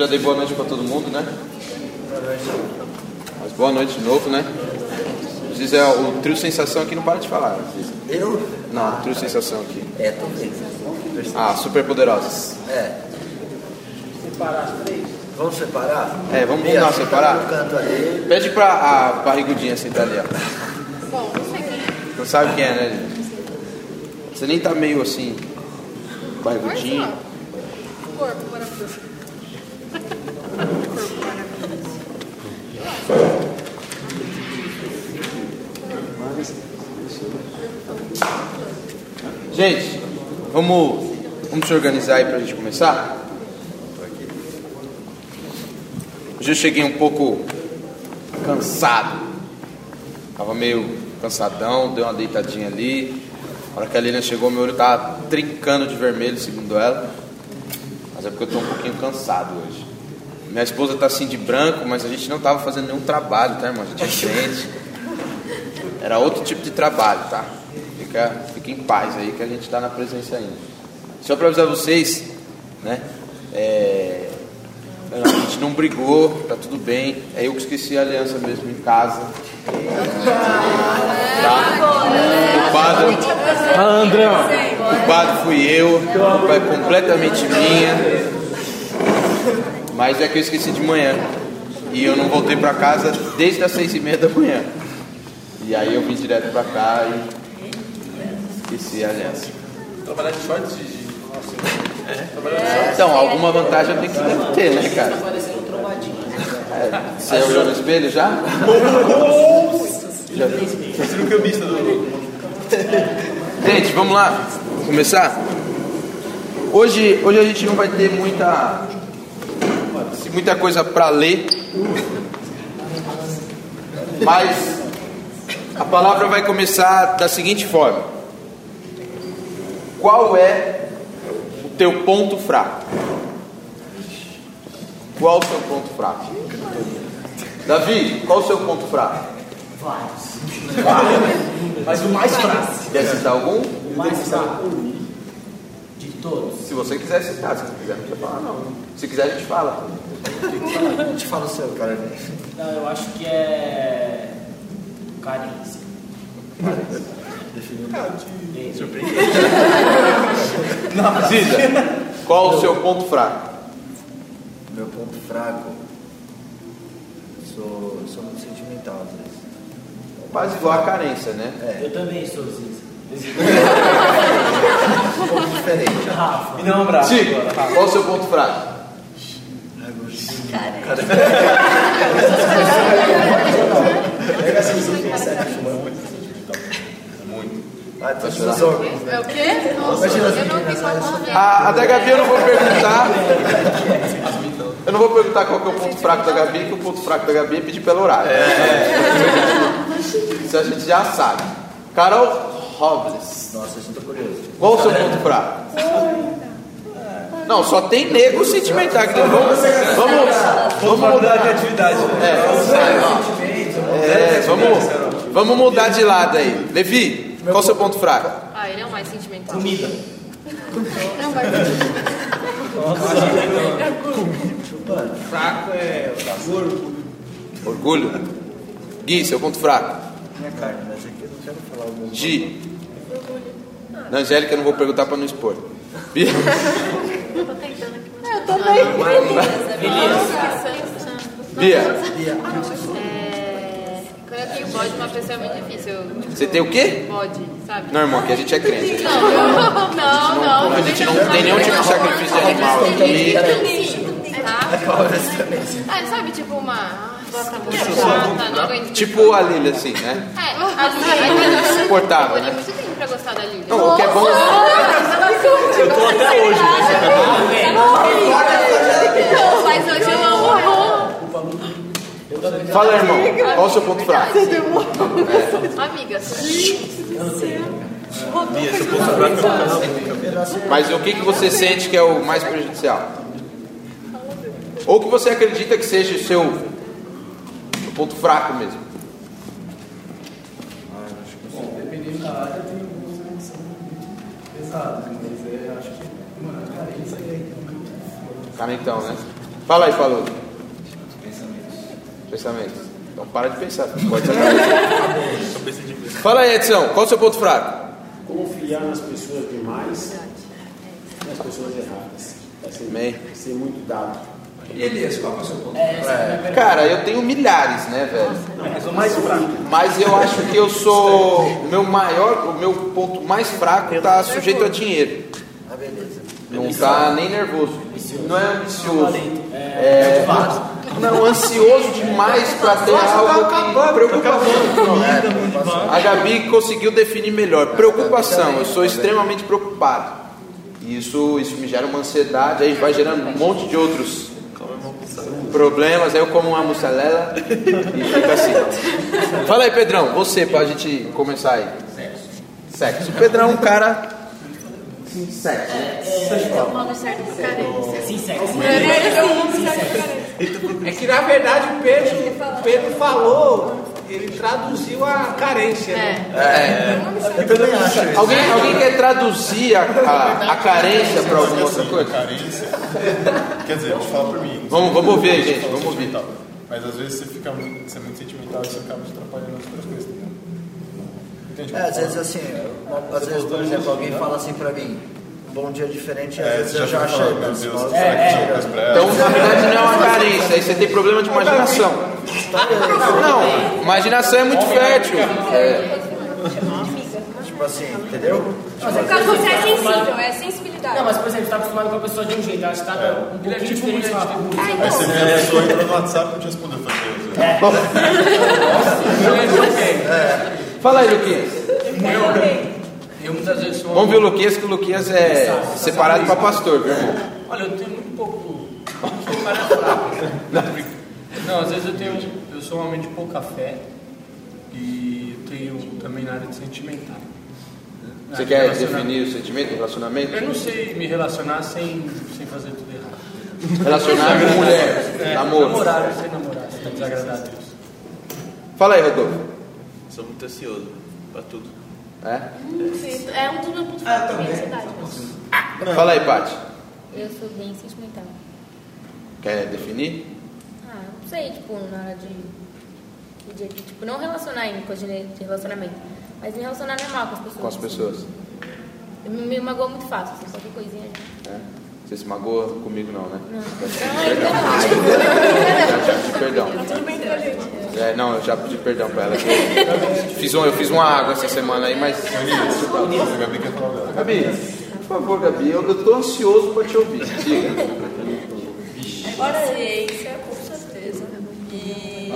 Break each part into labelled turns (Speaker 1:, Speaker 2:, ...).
Speaker 1: já dei boa noite para todo mundo, né? Mas boa noite de novo, né? Diz é o trio sensação aqui não para de falar.
Speaker 2: Eu?
Speaker 1: Não, o trio sensação aqui.
Speaker 2: É, também.
Speaker 1: Ah, super poderosas.
Speaker 2: É. Vamos separar?
Speaker 1: É, vamos
Speaker 2: Bia,
Speaker 1: lá
Speaker 2: senta
Speaker 1: separar? Pede pra a barrigudinha sentar ali, ó.
Speaker 3: Bom, não sei quem é.
Speaker 1: Não sabe quem é, né, gente? Você nem tá meio assim, barrigudinho.
Speaker 3: Corpo
Speaker 1: Gente, vamos, vamos se organizar aí pra gente começar? Hoje eu cheguei um pouco cansado. Tava meio cansadão, dei uma deitadinha ali. A hora que a Lilian chegou, meu olho tava trincando de vermelho, segundo ela. Mas é porque eu tô um pouquinho cansado hoje. Minha esposa tá assim de branco, mas a gente não tava fazendo nenhum trabalho, tá, irmão? A gente é crente. Era outro tipo de trabalho, tá? Fica, fica em paz aí que a gente está na presença ainda. Só para avisar vocês, né? É, a gente não brigou, tá tudo bem. É eu que esqueci a aliança mesmo em casa. Tá? Culpado, culpado fui eu, a culpa é completamente minha. Mas é que eu esqueci de manhã. E eu não voltei para casa desde as seis e meia da manhã. E aí eu vim direto pra cá e esqueci a aliança.
Speaker 4: Trabalhar de shorts de. de-
Speaker 1: Então, alguma vantagem tenho que deve ter, né, cara?
Speaker 5: parecendo trombadinho.
Speaker 1: É, você olhou no espelho já? já?
Speaker 4: Você viu que eu visto do.
Speaker 1: Gente, vamos lá. Vamos começar? Hoje, hoje a gente não vai ter muita, muita coisa para ler, mas a palavra vai começar da seguinte forma: Qual é o teu ponto fraco? Qual o seu ponto fraco? Davi, qual o seu ponto fraco?
Speaker 5: Mas o mais fraco.
Speaker 1: Quer citar algum?
Speaker 5: O mais fraco. De todos.
Speaker 1: Se você quiser citar, se não quiser, não precisa falar não. Se quiser, a gente fala.
Speaker 2: A gente fala o seu, cara.
Speaker 5: Não, eu acho que é. Carência.
Speaker 1: Cida, qual o seu ponto fraco?
Speaker 2: Meu ponto fraco. Sou, sou muito sentimental às vezes.
Speaker 1: Quase igual a carência, né?
Speaker 5: Eu também sou Ziza.
Speaker 2: Um pouco diferente.
Speaker 5: Rafa.
Speaker 4: E não, bravo.
Speaker 1: Cid, qual o seu ponto fraco?
Speaker 2: Ah, os órgãos.
Speaker 3: É o quê? Nossa,
Speaker 2: Imagina as
Speaker 3: eu não vi
Speaker 2: meninas,
Speaker 3: qual
Speaker 2: elas-
Speaker 3: nome.
Speaker 1: A, a da Gabi eu não vou perguntar. Eu não vou perguntar qual que é o ponto fraco da Gabi, que o ponto fraco da Gabi é pedir pelo horário. Isso a gente já sabe. Carol Robles,
Speaker 2: Nossa, eu tô curioso.
Speaker 1: qual o seu ponto fraco? Não, só tem nego sentimental aqui. Vamos, vamos, vamos mudar
Speaker 4: de atividade. né?
Speaker 1: É, vamos, vamos mudar de lado aí. Levi, qual o seu ponto fraco?
Speaker 3: Ah, ele é o mais sentimental.
Speaker 5: Comida.
Speaker 3: Não, vai
Speaker 4: Fraco é.
Speaker 1: Orgulho. Gui, seu ponto fraco.
Speaker 2: Minha carne, mas aqui eu não quero falar o meu.
Speaker 1: Gi. Na Angélica eu não vou perguntar para não expor. Bia.
Speaker 3: Eu também.
Speaker 1: Bia,
Speaker 3: É, Quando eu tenho bode, uma pessoa é muito difícil. Eu,
Speaker 1: você tem o quê?
Speaker 3: Bode, sabe?
Speaker 1: Não, irmão, aqui a gente é crente.
Speaker 3: Não, não, não. não
Speaker 1: A gente não tem nenhum tipo de sacrifício de animal aqui.
Speaker 3: Tá? Ah, sabe, tipo uma. Gosta muito chata, não aguento.
Speaker 1: Tipo a Lili, assim, né?
Speaker 3: É, a Lili é
Speaker 1: Suportável,
Speaker 3: Olha,
Speaker 1: né?
Speaker 3: Você tem pra gostar da Lili?
Speaker 1: Não, o que é bom.
Speaker 4: Eu tô até hoje.
Speaker 3: Não,
Speaker 1: Fala, irmão, qual o seu ponto fraco?
Speaker 3: Amigas.
Speaker 1: Mas o que, que você sente que é o mais prejudicial? Ou que você acredita que seja o seu, o ponto fraco mesmo?
Speaker 6: Dependendo da área, tem algumas que são pesadas, mas é, acho que, mano, a carência é
Speaker 1: Cara, então, né? Fala aí, falou. Pensamentos. Então para de pensar. Pode ser. Fala aí, Edson. Qual o seu ponto fraco?
Speaker 7: Confiar nas pessoas demais e nas pessoas erradas. Vai ser,
Speaker 1: Amém.
Speaker 7: ser muito dado.
Speaker 6: E Elias, qual é o seu ponto?
Speaker 1: Cara, eu tenho milhares, né, velho?
Speaker 2: Mas o mais fraco.
Speaker 1: Mas eu acho que eu sou o meu maior, o meu ponto mais fraco tá sujeito a dinheiro. Não tá nem nervoso. Não é ambicioso. É, não, ansioso demais pra ter algo que preocupação. A Gabi conseguiu definir melhor. Preocupação. Eu sou extremamente preocupado. E isso, isso me gera uma ansiedade, aí vai gerando um monte de outros problemas. Aí eu como uma mussarela e fica assim. Fala aí, Pedrão, você, pra gente começar aí. Sexo. O Pedrão é um cara. Sexo.
Speaker 3: É o nome certo pra carência.
Speaker 5: Sim, sexo.
Speaker 6: É que na verdade o Pedro, o Pedro falou, ele traduziu a carência. Né?
Speaker 3: É.
Speaker 2: Eu também acho.
Speaker 1: Alguém, alguém quer traduzir a, a, a carência para alguma outra coisa?
Speaker 8: Carência. Quer dizer, eu falo por mim.
Speaker 1: Vamos, vamos ouvir aí, gente. Vamos ouvir.
Speaker 8: Mas às vezes você fica muito, você é muito sentimental e você acaba te atrapalhando nas outras coisas. entendeu? Entende?
Speaker 2: É, às vezes assim, às vezes, por exemplo, alguém fala assim pra mim, um bom dia diferente, às
Speaker 8: É,
Speaker 2: vezes
Speaker 8: você
Speaker 2: eu
Speaker 8: já falando, meu
Speaker 2: mas
Speaker 8: Deus, será que
Speaker 2: é,
Speaker 8: tinha?
Speaker 1: Então, na verdade, não é uma carência, aí você tem problema de imaginação. Não, imaginação é muito fértil.
Speaker 2: Tipo assim, entendeu?
Speaker 9: Porque você é sensível, é sensibilidade.
Speaker 5: Não, mas por exemplo, você tá acostumado com a pessoa de um jeito, ela te trata um pouquinho diferente de fala, "Putz,
Speaker 9: Ah,
Speaker 8: Aí
Speaker 9: então,
Speaker 8: você vê a pessoa entrou no WhatsApp e não te respondeu. Eu falei, "Deus,
Speaker 1: Fala aí, Luquinhas.
Speaker 6: Eu muitas vezes sou.
Speaker 1: Vamos ver o Luquinhas, que o Luquinhas é separado para pastor, viu, irmão?
Speaker 6: Olha, eu tenho muito pouco. Sou um cara fraco. Não, às vezes eu tenho. Eu sou um homem de pouca fé e tenho também na área de sentimental. Na
Speaker 1: Você
Speaker 6: de
Speaker 1: quer definir o sentimento, o relacionamento?
Speaker 6: Eu não sei me relacionar sem, sem fazer tudo errado.
Speaker 1: Relacionar com mulher,
Speaker 6: É,
Speaker 1: namoro.
Speaker 6: Namorar, eu sei namorar, sem desagradar a Deus.
Speaker 1: Fala aí, Rodolfo.
Speaker 4: Sou muito ansioso pra tudo.
Speaker 1: É?
Speaker 3: Sim, É um dos meus pontos fracos, minha ansiedade.
Speaker 1: Fala aí, Paty.
Speaker 9: Eu sou bem sentimental.
Speaker 1: Quer definir?
Speaker 9: Ah, não sei, tipo, na hora de, de, de, tipo, não relacionar em coisa de de relacionamento, mas me relacionar normal com as pessoas.
Speaker 1: Com as
Speaker 9: assim.
Speaker 1: pessoas.
Speaker 9: Eu me, me magoa muito fácil, assim, qualquer coisinha.
Speaker 1: É? Você se magoa comigo não, né?
Speaker 9: Não.
Speaker 1: Já, já pedi perdão. É, não, eu já pedi perdão pra ela. Eu fiz, um, eu fiz uma água essa semana aí, mas.
Speaker 8: Gabi
Speaker 1: por favor, Gabi, eu, eu tô ansioso pra te ouvir. Diga.
Speaker 10: Paciência, com certeza. E.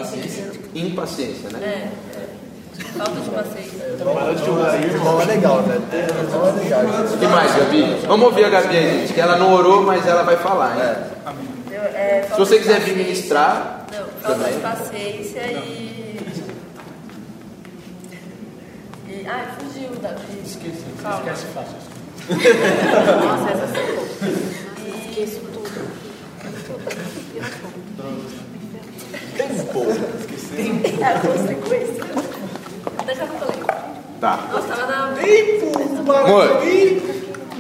Speaker 1: Impaciência, né?
Speaker 10: É, é. Falta de paciência.
Speaker 2: Irmão é legal, né? Irmão é legal.
Speaker 1: O que mais, Gabi? Vamos ouvir a Gabi aí, gente, que ela não orou, mas ela vai falar, hein?
Speaker 10: Eu- é,
Speaker 1: Se você quiser vir ministrar,
Speaker 10: Não, falta de paciência e. E. Ai, fugiu, Davi.
Speaker 6: Esqueci,
Speaker 10: Calma.
Speaker 6: esquece fácil.
Speaker 3: Nossa, essa foi Esqueço tudo.
Speaker 10: É a consequência.
Speaker 1: Tá.
Speaker 10: Nossa, tava na.
Speaker 1: Amor,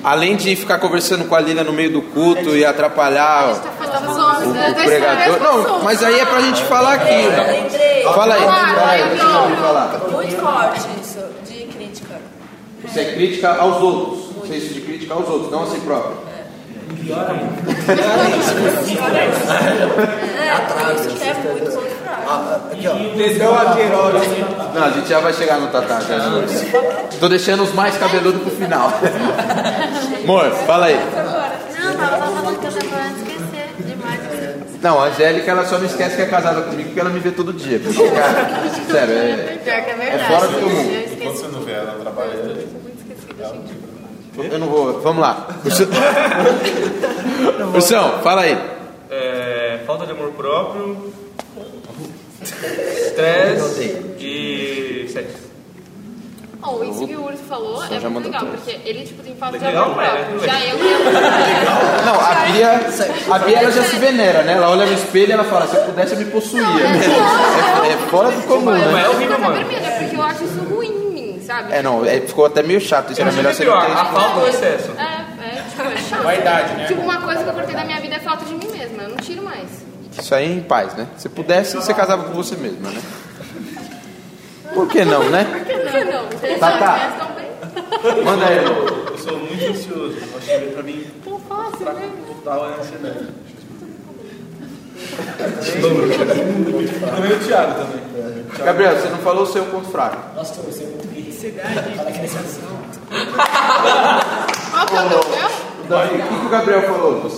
Speaker 1: além de ficar conversando com a Lina no meio do culto e atrapalhar o, o pregador. Não, mas aí é pra gente falar aqui. né?
Speaker 10: Lembrei.
Speaker 1: Fala aí.
Speaker 10: Muito forte isso, de crítica.
Speaker 1: Isso é crítica aos outros. Isso é isso de crítica aos outros, não a si próprio.
Speaker 10: É, isso que é muito muito fraco.
Speaker 2: Ah, aqui, ó.
Speaker 1: Não, a gente já vai chegar no Tatá. Já. Tô deixando os mais cabeludos pro final. Amor, fala aí.
Speaker 3: Não, tava falando que eu tava esquecer demais.
Speaker 1: Não, a Angélica ela só não esquece que é casada comigo porque ela me vê todo dia. Porque, cara, sério, é,
Speaker 3: Pior que é verdade.
Speaker 1: é fora do comum.
Speaker 8: Quando você não vê ela trabalha,
Speaker 1: Eu não vou. Vamos lá. Ursão, fala aí.
Speaker 4: É, falta de amor próprio, estresse e sexo.
Speaker 3: Oh, isso que o Urso falou
Speaker 1: Só
Speaker 3: é
Speaker 1: já
Speaker 3: muito
Speaker 1: mandou
Speaker 3: legal,
Speaker 1: três.
Speaker 3: porque ele tipo, tem falta de
Speaker 4: Legal,
Speaker 3: amor
Speaker 4: é,
Speaker 3: próprio.
Speaker 4: é.
Speaker 3: Já eu tenho.
Speaker 1: Não, a Bia, a Bia ela já se venera, né? Ela olha no espelho e ela fala, se eu pudesse eu me possuía. É, é fora do comum,
Speaker 4: Mas é
Speaker 1: né?
Speaker 4: horrível,
Speaker 3: Fica
Speaker 4: mano.
Speaker 3: vermelha, porque eu acho isso ruim sabe?
Speaker 1: É, não, é, ficou até meio chato. Isso
Speaker 4: Eu
Speaker 1: era
Speaker 4: não sei
Speaker 1: melhor
Speaker 4: é
Speaker 1: não
Speaker 4: pior, a falta ou o excesso?
Speaker 3: É, é,
Speaker 6: Vaidade, né?
Speaker 3: Tipo, uma coisa que eu cortei da minha vida é falta de mim mesma. Eu não tiro mais.
Speaker 1: Isso aí em paz, né? Se pudesse, você casava com você mesma, né? Por que não, né?
Speaker 3: Por que não? Interessante,
Speaker 1: Tá, tá. Manda aí.
Speaker 4: Eu sou muito ansioso. Eu acho que pra mim,
Speaker 3: Tão fácil, né?
Speaker 4: total é ansiedade.
Speaker 11: Também o Thiago também.
Speaker 1: Gabriel, você não falou o seu ponto fraco.
Speaker 5: Nossa, você é muito nessa ação.
Speaker 3: Qual que é o?
Speaker 1: Davi, o que, que o Gabriel falou?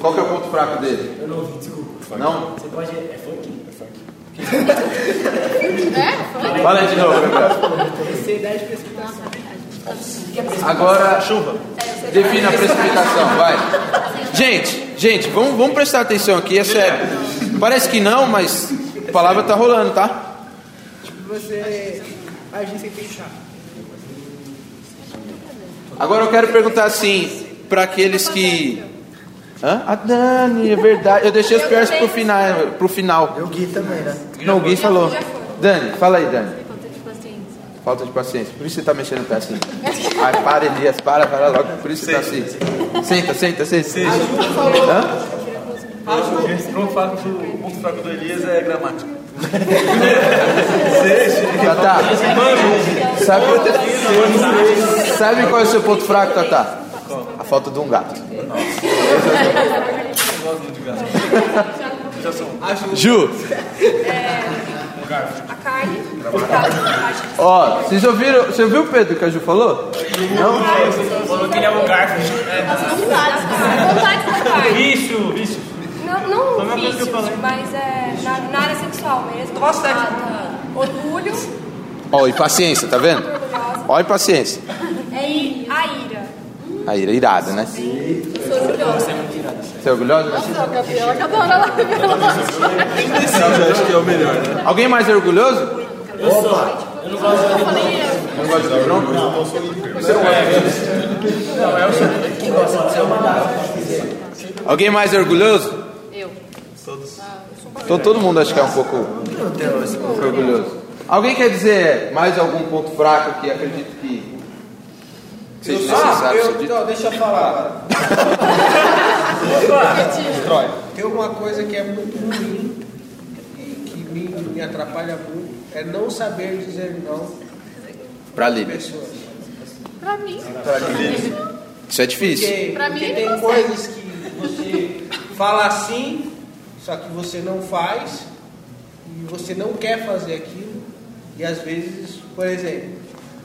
Speaker 1: Qual que é o ponto fraco dele?
Speaker 5: Eu não ouvi, desculpa.
Speaker 1: Não?
Speaker 5: Você pode. É funk? É funk.
Speaker 3: É? Foi?
Speaker 1: Fala aí de novo, Gabriel.
Speaker 5: Ansiedade e precipitação.
Speaker 1: Agora, defina a precipitação, vai. Gente, gente, vamos, vamos prestar atenção aqui, é sério. Parece que não, mas a palavra tá rolando, tá?
Speaker 12: Você agir sem pensar.
Speaker 1: Agora eu quero perguntar assim, para aqueles que. Hã? A Dani, é verdade. Eu deixei os piores pro final. Pro final.
Speaker 2: E o Gui também, né?
Speaker 1: Não, o Gui falou. Dani, fala aí, Dani.
Speaker 13: Falta de paciência.
Speaker 1: Falta de paciência. Por isso você tá mexendo o pé assim. Ai, para, Elias, para, para logo. Por isso você tá assim. Senta, senta, senta. Hã?
Speaker 4: Ponto fraco do, o ponto fraco do Elias é gramática.
Speaker 1: Tatá, sabe, sabe qual é o seu ponto fraco, Tatá? A falta de um gato. Ju,
Speaker 14: A carne.
Speaker 1: ó, vocês ouviram? Você ouviu, Pedro, que a Ju falou?
Speaker 6: Falou que ele é um garfo.
Speaker 14: Vontade da carne.
Speaker 4: Isso, isso.
Speaker 14: Não, não
Speaker 4: Foi uma coisa que eu
Speaker 14: vícios,
Speaker 4: falei.
Speaker 14: mas é na, na área sexual mesmo.
Speaker 4: Nossa,
Speaker 14: Ah, tá. Orgulho,
Speaker 1: Ó, impaciência, tá vendo? Ó, impaciência.
Speaker 14: é i- a ira.
Speaker 1: A ira, irada, né?
Speaker 14: Sou orgulhosa.
Speaker 1: Você é orgulhosa?
Speaker 3: Nossa, Gabriela, que adora ela revela
Speaker 4: acho que é o melhor, né?
Speaker 1: Alguém mais é orgulhoso?
Speaker 5: Eu sou. Eu não gosto de
Speaker 1: Não gosta de pronto?
Speaker 5: Quem gosta de ser mandado.
Speaker 1: Alguém mais é orgulhoso?
Speaker 3: Eu.
Speaker 1: Então, todo mundo acho que é um pouco, um pouco orgulhoso. Alguém quer dizer mais algum ponto fraco que acredito que seja necessário ser
Speaker 12: eu,
Speaker 1: dito?
Speaker 12: não, deixa eu falar agora. Tem uma coisa que é muito ruim e que me, me atrapalha muito, é não saber dizer não
Speaker 1: Pra
Speaker 12: a
Speaker 1: Lívia.
Speaker 12: pessoas.
Speaker 3: Pra mim.
Speaker 1: Isso é difícil.
Speaker 12: Porque,
Speaker 3: Pra mim,
Speaker 12: porque
Speaker 3: ele
Speaker 12: tem
Speaker 3: consegue.
Speaker 12: coisas que você fala assim, só que você não faz, e você não quer fazer aquilo, e às vezes, por exemplo,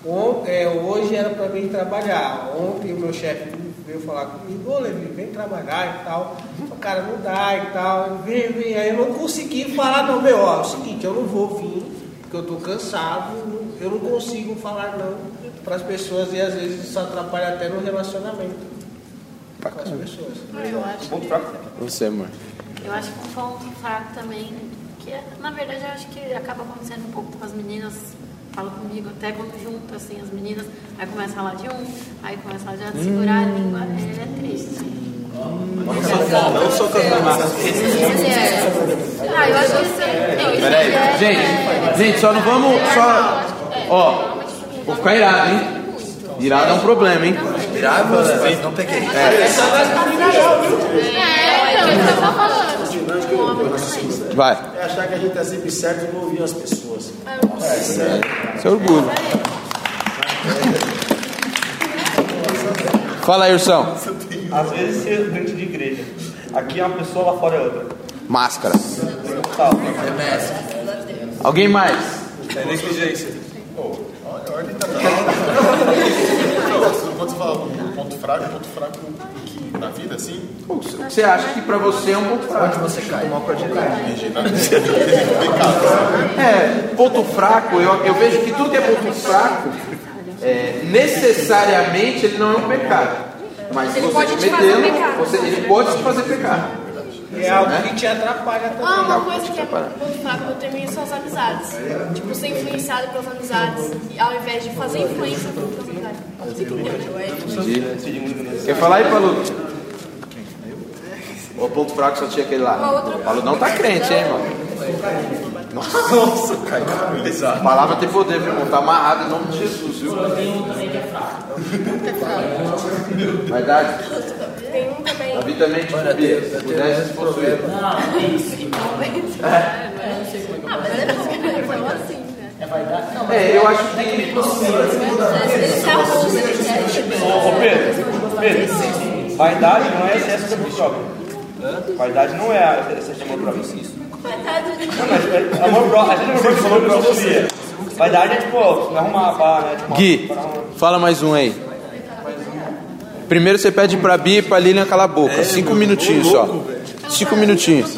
Speaker 12: on- é, hoje era para mim trabalhar. Ontem o meu chefe veio falar comigo, ô Levi, vem trabalhar e tal. O cara não dá e tal. Vem, vem. Aí eu não consegui falar, não, meu, ó, é o seguinte, eu não vou vir, porque eu tô cansado, eu não consigo falar não para as pessoas e às vezes isso atrapalha até no relacionamento com as pessoas.
Speaker 3: Eu acho.
Speaker 1: Você, amor.
Speaker 9: Eu acho que um ponto fraco também, que é, na verdade eu acho que acaba acontecendo um pouco com as meninas, falam comigo, até quando junto assim as meninas, aí começa a falar de um, aí começa a falar de outro, segurar a língua, é, é triste.
Speaker 4: Não sou campeonato.
Speaker 3: Ah, eu acho que é.
Speaker 1: Peraí,
Speaker 3: é-
Speaker 1: gente, gente, só não vamos. Só. Ó, vou ficar irado, hein? Irado é um problema, hein?
Speaker 2: Irado, não peguei.
Speaker 3: É, então, isso que eu tô falando.
Speaker 1: Vai.
Speaker 7: É achar que a gente tá sempre certo e não ouvir as pessoas.
Speaker 1: Isso é orgulho. Fala aí, Ursão.
Speaker 4: Às vezes você é dentro de igreja. Aqui é uma pessoa, lá fora é outra.
Speaker 1: Máscara. Alguém mais?
Speaker 11: É negligência.
Speaker 8: Quando você fala um ponto fraco, ponto fraco que na vida, assim,
Speaker 1: O que você acha que pra você é um ponto fraco?
Speaker 2: Onde você cai? Mal com a direita.
Speaker 1: É, ponto fraco, eu, eu vejo que tudo que é ponto fraco, é, necessariamente ele não é um pecado. Mas se
Speaker 14: Ele
Speaker 1: você
Speaker 14: pode te
Speaker 1: cometê-lo,
Speaker 14: fazer pecar.
Speaker 1: você- ele pode te fazer pecar.
Speaker 12: É algo que te atrapalha também.
Speaker 15: Ah, uma coisa que é muito fraca eu tenho são as amizades. Tipo, ser influenciado pelas amizades, ao invés de fazer influência pelas amizades.
Speaker 1: Quer falar aí, Paulo? O ponto fraco só tinha aquele lá. Paulo não tá crente, hein, mano? Nossa, cara. A palavra tem poder, meu irmão. Tá amarrado em nome de Jesus, viu?
Speaker 5: Tem um também que é fraco.
Speaker 1: Verdade?
Speaker 14: Tem um também.
Speaker 1: Davi também te podia. Se pudesse, se ele.
Speaker 5: Não, é isso.
Speaker 1: É.
Speaker 9: Ah, mas é porque ele falou assim, né?
Speaker 5: É vaidade? Não, mas
Speaker 1: É, eu acho que.
Speaker 9: Ele se arruma, ele quer.
Speaker 4: Ô, ô, Pedro, Pedro, vaidade não é excesso de amor próprio. Vaidade não é excesso de amor próprio. Não, mas é amor próprio, a gente amor próprio falou que não sabia. Vaidade é tipo, me arrumar, pá, né? Tipo,
Speaker 1: Gui, fala mais um aí. Primeiro você pede pra Bia e pra Lilian calar a boca. Cinco minutinhos só. Cinco minutinhos.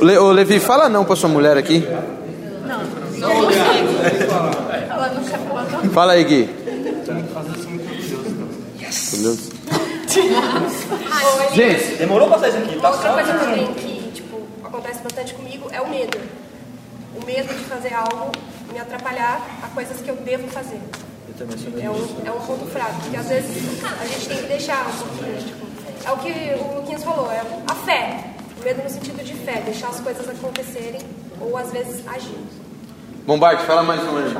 Speaker 1: Le, ô, Levi, fala não pra sua mulher aqui.
Speaker 9: Não, não não não.
Speaker 1: Fala aí, Gui.
Speaker 14: Gente,
Speaker 4: Demorou pra sair isso aqui, tá
Speaker 14: outra
Speaker 4: só.
Speaker 14: coisa também que, tipo, acontece bastante comigo é o medo. O medo de fazer algo me atrapalhar a coisas que eu devo fazer.
Speaker 2: Eu também sou
Speaker 14: É um, é um ponto fraco, porque às vezes a gente tem que deixar um pouquinho, tipo, é o que o Luquinhas falou, é a fé. O medo no sentido de fé, deixar as coisas acontecerem ou às vezes agir.
Speaker 1: Bombarde, fala mais um aí.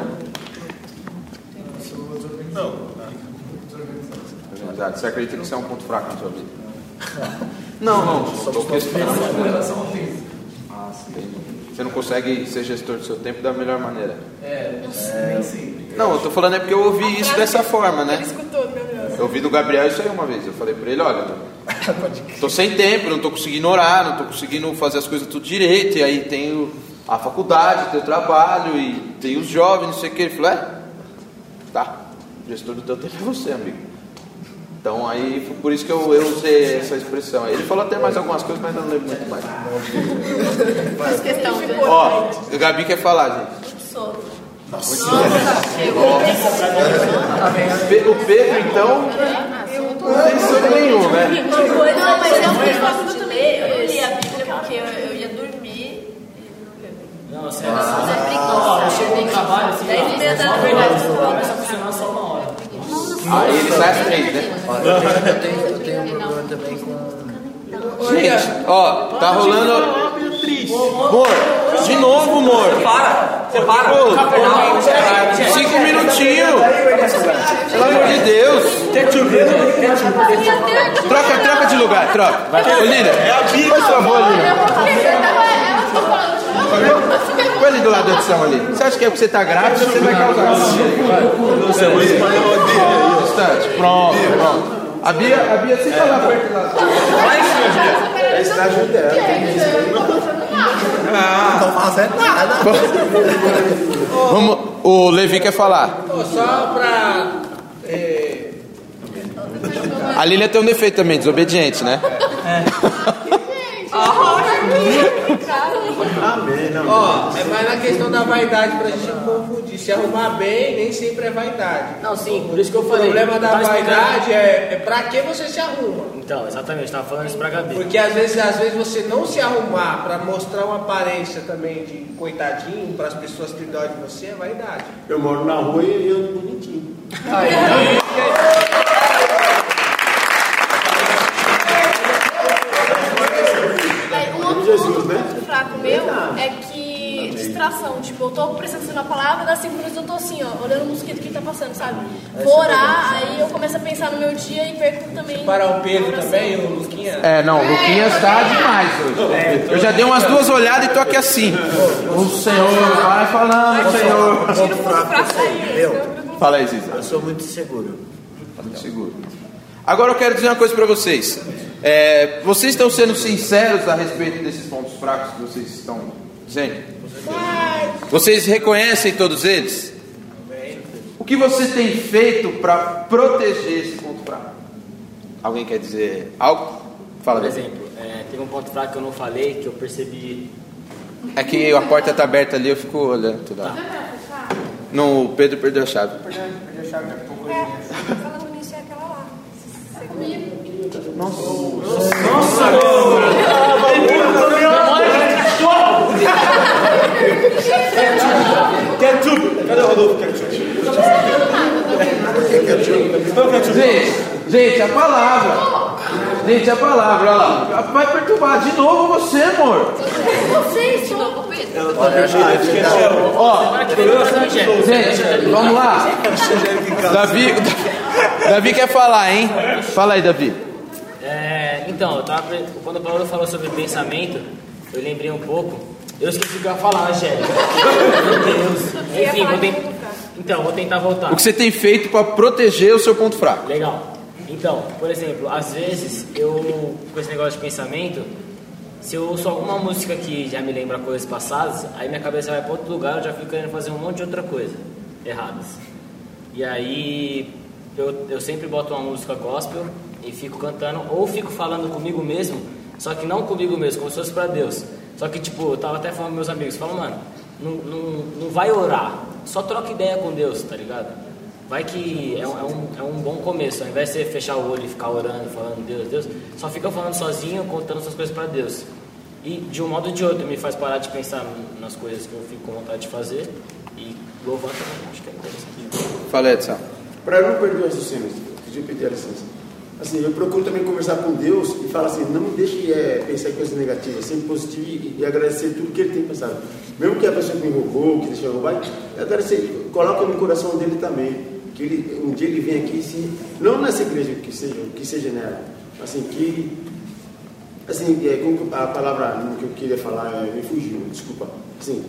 Speaker 8: Não.
Speaker 1: Verdade. Você acredita que isso é um ponto fraco na sua vida? Não, não. Só tô questionando. Ah, Você não consegue ser gestor do seu tempo da melhor maneira.
Speaker 5: É,
Speaker 1: Não, eu tô falando é porque eu ouvi isso dessa forma, né?
Speaker 14: Ele escutou, meu Deus.
Speaker 1: Eu ouvi do Gabriel isso aí uma vez. Eu falei pra ele, olha, tô sem tempo, não tô conseguindo orar, não tô conseguindo fazer as coisas tudo direito, e aí tenho a faculdade, tenho o trabalho, e tenho os jovens, não sei o que. Ele falou, é? Tá, o gestor do teu tempo é você, amigo. Então aí foi por isso que eu, eu usei essa expressão. Ele falou até mais algumas coisas, mas eu não lembro muito mais.
Speaker 9: Faz questão de
Speaker 1: Ó, o Gabi quer falar, gente. Pe- O Pedro, então, não tem sono nenhum, né?
Speaker 9: Não, mas é um negócio que eu também. Eu li a Bíblia porque eu, eu ia dormir.
Speaker 5: Não, você é
Speaker 9: Mas é.
Speaker 5: Ó, eu chego no trabalho assim,
Speaker 9: e
Speaker 5: ó,
Speaker 9: noite.
Speaker 5: verdade, começa a funcionar só uma hora.
Speaker 1: Aí ele sai às três, né?
Speaker 2: Olha, eu tenho, eu tenho, um problema também com.
Speaker 1: Gente, ó, tá rolando. Amor, de novo, amor.
Speaker 4: Para! Você para!
Speaker 1: Ô, Cinco minutinhos. Pelo amor de Deus. Troca, troca de lugar, troca. Ô, Lina, por favor, Lina. Põe ali do lado da edição ali. Você acha que é porque você tá grávida, você vai causar.
Speaker 8: Você é um
Speaker 1: Bastante. Pronto, pronto. A Bia, a Bia sempre lá perto lá.
Speaker 4: Vai cima, Bia.
Speaker 2: É estágio dela, isso. Não fazendo nada.
Speaker 1: Vamos, o Levi quer falar.
Speaker 12: Só pra. é,
Speaker 1: A Lília tem um defeito também, desobediente, né?
Speaker 2: Amém, não.
Speaker 12: Ó, é mais na questão da vaidade pra gente não confundir. Se arrumar bem, nem sempre é vaidade.
Speaker 5: Não, sim, por isso que eu
Speaker 12: O
Speaker 5: falei.
Speaker 12: problema
Speaker 5: eu
Speaker 12: da
Speaker 5: tava
Speaker 12: vaidade é, é pra que você se arruma.
Speaker 5: Então, exatamente, tava falando isso pra Gabi.
Speaker 12: Porque às vezes, às vezes você não se arrumar pra mostrar uma aparência também de coitadinho, para as pessoas terem dó de você, é vaidade.
Speaker 7: Eu moro na rua e eu ando bonitinho.
Speaker 15: É, um outro ponto fraco meu é Tipo, eu tô prestando atenção na palavra, dá cinco minutos eu tô assim, ó, olhando o mosquito que tá passando, sabe? Vou orar, aí eu começo a pensar no meu dia e perco também.
Speaker 12: Para o Pedro
Speaker 15: a
Speaker 12: também, o Luquinha.
Speaker 1: É, não, o Luquinhas tá demais hoje. Eu já dei umas duas olhadas e tô aqui assim. O Senhor vai falando, Senhor.
Speaker 2: Ponto fraco aí. Meu,
Speaker 1: Fala aí, Ziza.
Speaker 2: eu sou muito inseguro.
Speaker 1: Tá muito seguro. Agora eu quero dizer uma coisa pra vocês. É, vocês estão sendo sinceros a respeito desses pontos fracos que vocês estão dizendo? Vocês reconhecem todos eles? O que você tem feito para proteger esse ponto fraco? Alguém quer dizer algo? Fala,
Speaker 5: Por exemplo, é, teve um ponto fraco que eu não falei, que eu percebi.
Speaker 1: É que a porta tá aberta ali, eu fico olhando toda hora. Não, o Pedro perdeu a chave.
Speaker 14: Falando nisso, é aquela lá.
Speaker 4: Ketchup! Cadê o Rodolfo Ketchup?
Speaker 1: Gente, gente, a palavra. Gente, a palavra, olha lá. Vai perturbar de novo você, amor.
Speaker 9: Vocês, de novo, Pedro.
Speaker 1: Ó, gente, vamos lá. Davi, Davi quer falar, hein? Fala aí, Davi.
Speaker 5: É, então, eu tava, quando o Paulo falou sobre pensamento, eu lembrei um pouco. Eu esqueci o que eu ia falar, Angélica. Meu Deus. Enfim, vou tentar. Então, vou tentar voltar.
Speaker 1: O que você tem feito para proteger o seu ponto fraco?
Speaker 5: Legal. Então, por exemplo, às vezes eu, com esse negócio de pensamento, se eu ouço alguma música que já me lembra coisas passadas, aí minha cabeça vai para outro lugar, eu já fico querendo fazer um monte de outra coisa erradas. E aí eu, eu sempre boto uma música gospel e fico cantando, ou fico falando comigo mesmo, só que não comigo mesmo, como se fosse para Deus. Só que, tipo, eu tava até falando com meus amigos, falo, mano, não, não, não vai orar, só troca ideia com Deus, tá ligado? Vai que é um, é, um, é um bom começo, ao invés de você fechar o olho e ficar orando, falando Deus, Deus, só fica falando sozinho, contando suas coisas para Deus. E de um modo ou de outro me faz parar de pensar nas coisas que eu fico com vontade de fazer e louvar também, acho que é interessante.
Speaker 1: Fala, Edson.
Speaker 7: Para não perder o raciocínio, pedi pedir a licença. Assim, eu procuro também conversar com Deus e falar assim, não me deixe é, pensar em coisas negativas, sempre positivo e, e agradecer tudo que ele tem pensado. Mesmo que a pessoa que me roubou, que deixou roubar, agradecer, coloca no coração dele também. Que ele, um dia ele vem aqui, se, não nessa igreja que seja, que seja nela, assim, que assim, é, como a palavra que eu queria falar é, me fugiu, desculpa. Assim,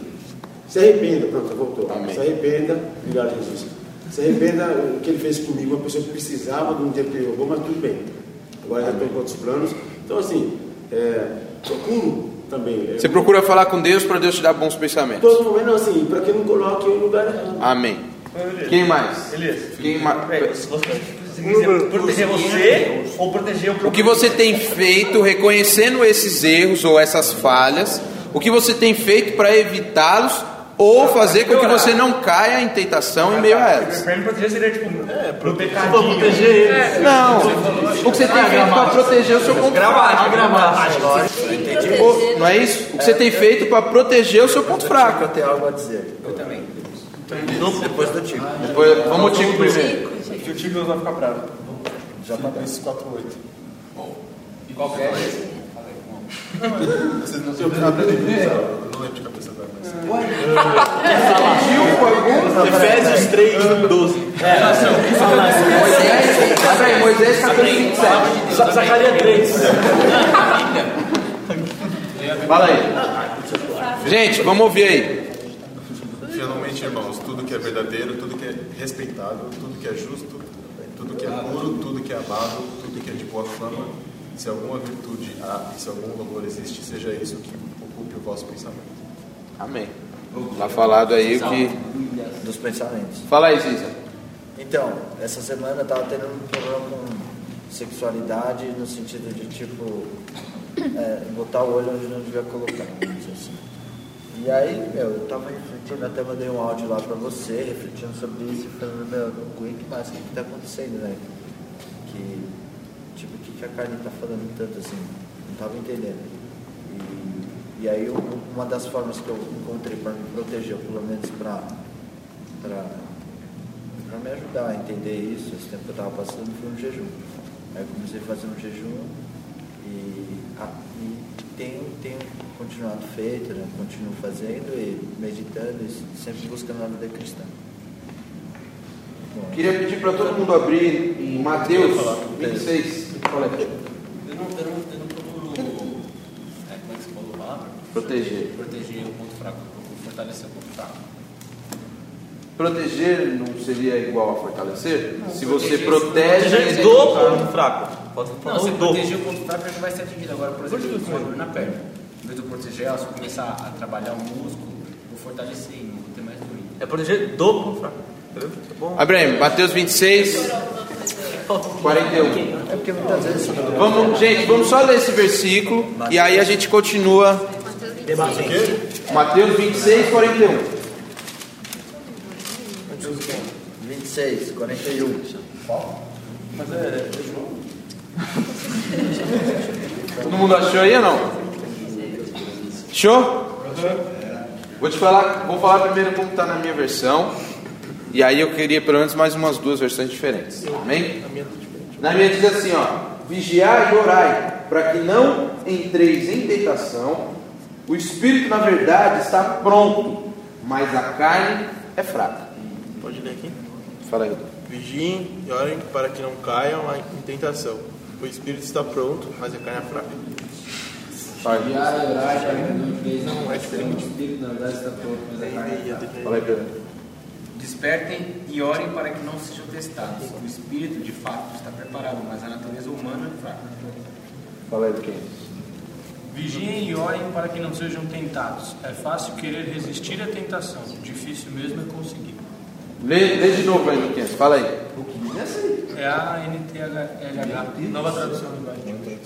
Speaker 7: se arrependa, pronto, voltou.
Speaker 1: Amém.
Speaker 7: Se arrependa, obrigado Jesus. Se arrependa o que ele fez comigo, uma pessoa que precisava de um dia que roubou, mas tudo bem. Agora já estou com outros planos. Então, assim, é, procuro também. é,
Speaker 1: Você procura falar com Deus para Deus te dar bons pensamentos.
Speaker 7: Todo momento, assim, para que não coloque eu no lugar errado.
Speaker 1: Amém. Quem mais?
Speaker 4: Beleza.
Speaker 1: Quem mais?
Speaker 4: Se você quiser proteger você ou proteger o
Speaker 1: O que você tem feito reconhecendo esses erros ou essas falhas? O que você tem feito para evitá-los ou fazer com que você não caia em tentação em meio a elas?
Speaker 4: Pra proteger seria tipo, é, proteger, proteger ele.
Speaker 1: Não. O que você tem feito para proteger o seu ponto fraco? Ô, Não é isso? O que você tem feito para proteger o seu ponto fraco?
Speaker 2: Eu tenho algo a dizer.
Speaker 12: Eu também.
Speaker 2: Depois do Tico.
Speaker 1: Depois, vamos o Tico primeiro.
Speaker 4: Que o Tico vai ficar bravo.
Speaker 2: Já tá bem.
Speaker 8: 48.
Speaker 12: E qual que é esse?
Speaker 8: Vocês não sabem nada de não lembro de cabeça agora, mas.
Speaker 4: Efésios 3, 12.
Speaker 5: É,
Speaker 1: Moisés, Moisés capítulo 27.
Speaker 4: Sa- Zacarias 3.
Speaker 1: Fala aí. Gente, vamos ouvir aí.
Speaker 8: Finalmente, irmãos, tudo que é verdadeiro, tudo que é respeitável, tudo que é justo, tudo que é puro, tudo que é amável, tudo que é de boa fama, se alguma virtude há e se algum louvor existe, seja isso que ocupe o vosso pensamento.
Speaker 1: Amém. Tá falado aí o que.
Speaker 2: Dos pensamentos.
Speaker 1: Fala aí, Ziza.
Speaker 2: Então, essa semana eu tava tendo um problema com sexualidade no sentido de tipo é, botar o olho onde não devia colocar, assim. E aí, meu, eu tava refletindo, até mandei um áudio lá pra você, refletindo sobre isso e falando, meu, não aguento mais, o que, que tá acontecendo, né? Que, tipo, o que, que a Carne tá falando tanto assim? Não tava entendendo. E, e aí, um- uma das formas que eu encontrei pra me proteger, pelo menos pra para me ajudar a entender isso, esse tempo que eu estava passando foi um jejum. Aí eu comecei a fazer um jejum e, ah, e tenho, tenho continuado feito, né? continuo fazendo e meditando e sempre buscando a vida cristã. Bom,
Speaker 1: Queria pedir para todo mundo abrir em Mateus 26. Aí.
Speaker 12: Eu não, eu não, eu não procuro. É, como é que você falou a palavra?
Speaker 1: Proteger.
Speaker 12: Proteger o ponto fraco, eu procuro fortalecer o ponto fraco.
Speaker 1: Proteger não seria igual a fortalecer? Se você
Speaker 12: proteger-
Speaker 1: protege.
Speaker 4: Proteger do ponto fraco.
Speaker 12: Não, se proteger o ponto fraco, ele vai ser atingido. Agora, por exemplo, eu tenho na perna. Em vez de eu proteger ela, se eu começar a trabalhar o músculo, vou fortalecer e não vou ter mais dor.
Speaker 4: É proteger do ponto fraco. Tá bom.
Speaker 1: Abre aí, Mateus 26, 41.
Speaker 2: É porque muitas vezes
Speaker 1: Vamos, gente, vamos só ler esse versículo e aí a gente continua. Mateus 26, 41.
Speaker 2: 26, 41.
Speaker 4: Mas é.
Speaker 1: Todo mundo achou aí ou não? Show? Vou te falar, vou falar primeiro como está na minha versão. E aí eu queria pelo menos mais umas duas versões diferentes. Amém? Na minha diz assim, ó: Vigiai e orai, para que não entreis em tentação. O espírito, na verdade, está pronto, mas a carne é fraca.
Speaker 11: Pode ler aqui?
Speaker 1: Fala aí.
Speaker 11: Vigiem e orem para que não caiam em tentação. O espírito está pronto, mas a carne é fraca.
Speaker 16: Vigiar e orar para que não vejam a extremo espírito, na verdade está pronto, mas a carne é fraca.
Speaker 1: Fala aí, Pedro.
Speaker 17: Despertem e orem para que não sejam testados. O espírito, de fato, está preparado, mas a natureza humana é fraca.
Speaker 1: Fala aí, quem?
Speaker 6: Vigiem e orem para que não sejam tentados. É fácil querer resistir à tentação, difícil mesmo é conseguir.
Speaker 1: Lê, lê de novo aí, Luquinhas. Fala aí.
Speaker 6: É a NTLH, nova tradução linguagem.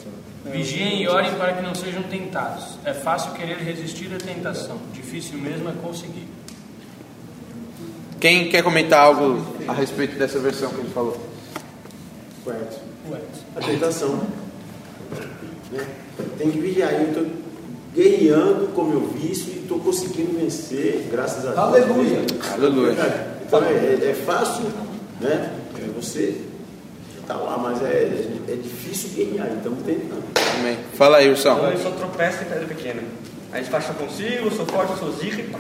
Speaker 6: Vigiem e orem para que não sejam tentados. É fácil querer resistir à tentação, difícil mesmo é conseguir.
Speaker 1: Quem quer comentar algo a respeito dessa versão que gente falou?
Speaker 7: O Edson. A tentação. Né? Tem que vigiar. Eu estou guerreando com meu vício e estou conseguindo vencer, graças a Deus.
Speaker 1: Aleluia. Aleluia.
Speaker 7: Então é, é- é fácil, né? É Você está lá, mas é, é difícil guerrear. Então tentando.
Speaker 1: Amém. Fala aí, Ursão.
Speaker 4: Eu só tropeço em pedra pequena. A gente faz, eu consigo, eu sou forte, eu sou zica e pá.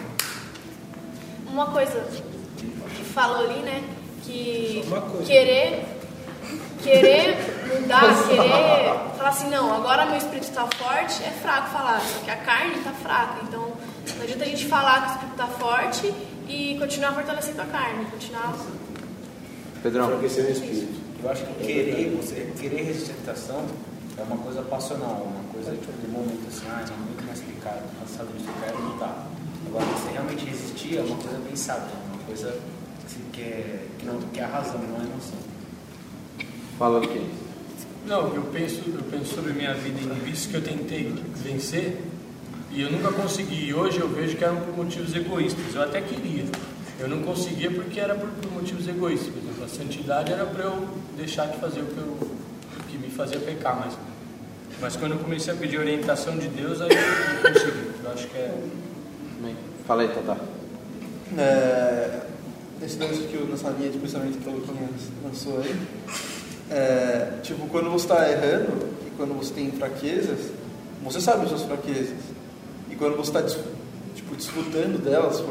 Speaker 15: Uma coisa que falou ali, né? Que querer, querer mudar, querer falar assim, não, agora meu espírito está forte, é fraco falar, só que a carne está fraca. Então não adianta a gente falar que o espírito está forte e continuar fortalecendo a carne, continuar.
Speaker 1: Pedrão.
Speaker 7: Enfraquecendo o espírito.
Speaker 17: Eu acho que querer, você querer resistir à tentação é uma coisa passional, uma coisa tipo de momento assim, ah, não muito mais pecado, cansado de ficar e lutar. Agora, você realmente resistir é uma coisa pensada, é uma coisa que, quer, que, não, que é a razão, não é a emoção.
Speaker 1: Fala, Luquinhas.
Speaker 6: Não, eu penso, eu penso sobre minha vida em vícios que eu tentei vencer e eu nunca consegui. E hoje eu vejo que eram por motivos egoístas. Eu até queria. Eu não conseguia porque era por, por motivos egoístas. Por exemplo, a santidade era para eu deixar de fazer o que, eu, o que me fazia pecar. Mas, mas quando eu comecei a pedir orientação de Deus, aí eu consegui. Eu acho que é.
Speaker 1: Fala aí, Tata.
Speaker 18: É, esse lance que o, nessa linha de pensamento que o Luquinhas lançou aí, é, tipo, quando você está errando e quando você tem fraquezas, você sabe as suas fraquezas. E quando você está tipo, desfrutando delas,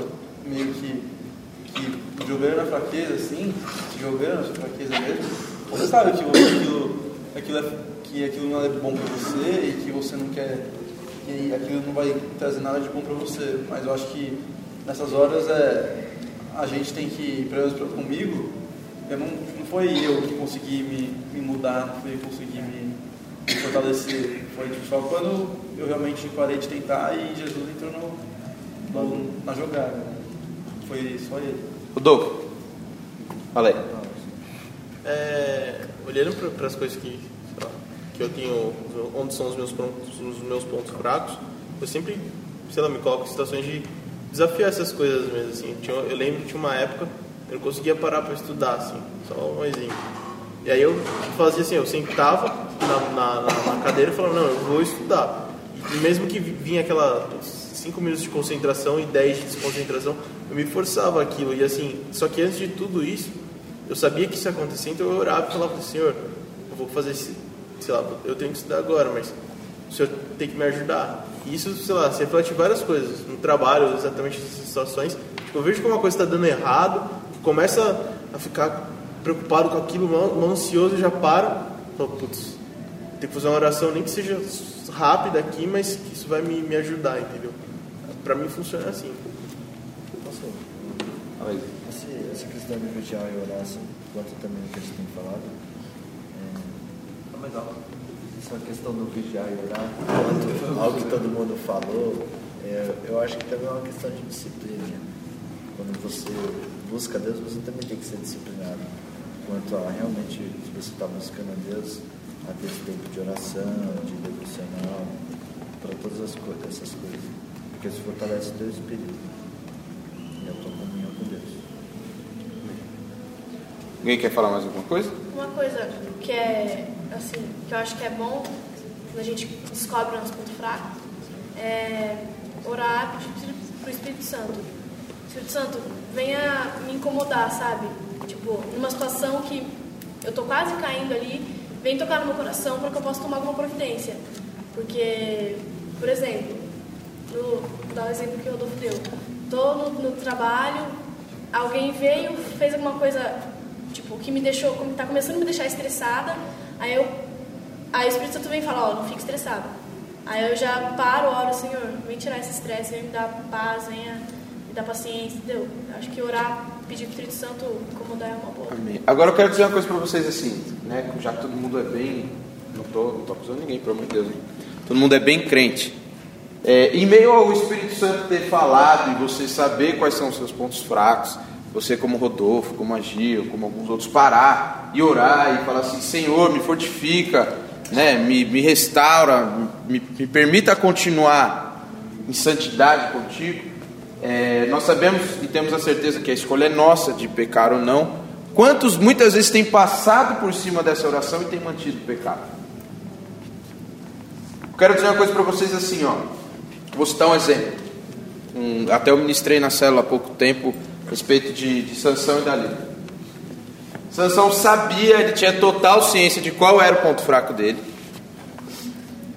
Speaker 18: meio que, que jogando na fraqueza, assim, jogando a sua fraqueza mesmo, você sabe que aquilo, aquilo, é, que aquilo não é bom para você e que você não quer, que aquilo não vai trazer nada de bom para você. Mas eu acho que nessas horas é, a gente tem que, pelo menos pra- comigo, eu não, não foi eu que consegui me, me mudar, não foi eu que consegui me, me fortalecer. Foi tipo, só quando eu realmente parei de tentar e Jesus entrou no, no- na jogada. Foi só ele.
Speaker 1: O Doug. Fala aí.
Speaker 11: É, olhando para as coisas que, lá, que eu tenho, onde são os meus, pontos, os meus pontos fracos, eu sempre, sei lá, me coloco em situações de desafiar essas coisas mesmo, assim. Tinha- eu lembro tinha uma época eu não conseguia parar para estudar, assim, só um exemplo. E aí eu fazia assim, eu sentava na, na, na- na cadeira e falava, não, eu vou estudar. E mesmo que vinha aquela 5 minutos de concentração e 10 de desconcentração, eu me forçava aquilo. E assim, só que antes de tudo isso, eu sabia que isso ia acontecer, então eu orava e falava, Senhor, eu vou fazer esse, sei lá, eu tenho que estudar agora, mas o Senhor tem que me ajudar. E isso, sei lá, se reflete em várias coisas, no trabalho, exatamente nessas situações. Tipo, eu vejo que uma coisa está dando errado, começa a ficar preocupado com aquilo, mal, ansioso, já para, fala, putz, tem que fazer uma oração, nem que seja rápida aqui, mas que isso vai me, me ajudar, entendeu? Pra mim funciona assim.
Speaker 2: Posso? Esse, essa questão de vigiar e orar, assim, quanto também o que a gente tem falado, é, essa questão do vigiar e orar, quanto algo que todo mundo falou, é, eu acho que também é uma questão de disciplina. Quando você busca Deus, você também tem que ser disciplinado. Quanto a realmente, se você está buscando a Deus, a ter esse tempo de oração, de devocional, para todas as coisas, essas coisas. Porque isso fortalece o teu espírito e a tua comunhão com Deus.
Speaker 1: Alguém quer falar mais alguma coisa?
Speaker 15: Uma coisa que é, assim, que eu acho que é bom quando a gente descobre o nosso ponto fraco é orar pro Espírito Santo. Espírito Santo, venha me incomodar, sabe? Tipo, numa situação que eu tô quase caindo ali, vem tocar no meu coração para que eu possa tomar alguma providência. Porque, por exemplo, no, vou dar o exemplo que o Rodolfo deu. Tô no, no trabalho, alguém veio, fez alguma coisa, tipo, que me deixou, tá começando a me deixar estressada, aí eu, aí o Espírito Santo vem fala, ó, não fique estressada. Aí eu já paro, oro, Senhor, vem tirar esse estresse, vem me dar paz, venha me dar paciência, entendeu? Acho que orar, pedir pro Espírito Santo incomodar é uma boa.
Speaker 1: Amém. Agora eu quero dizer uma coisa para vocês assim, né? Já todo mundo é bem. Não tô, não tô acusando ninguém, pelo amor de Deus. Todo mundo é bem crente. É, em meio ao Espírito Santo ter falado e você saber quais são os seus pontos fracos, você como Rodolfo, como Agil, como alguns outros, parar e orar e falar assim, Senhor, me fortifica, né, me, me restaura, me, me permita continuar em santidade contigo. É, nós sabemos e temos a certeza que a escolha é nossa de pecar ou não. Quantos muitas vezes têm passado por cima dessa oração e têm mantido o pecado? Quero dizer uma coisa para vocês assim, ó. Vou citar um exemplo. Um, até eu ministrei na célula há pouco tempo a respeito de, de Sansão e Dalila. Sansão sabia, ele tinha total ciência de qual era o ponto fraco dele.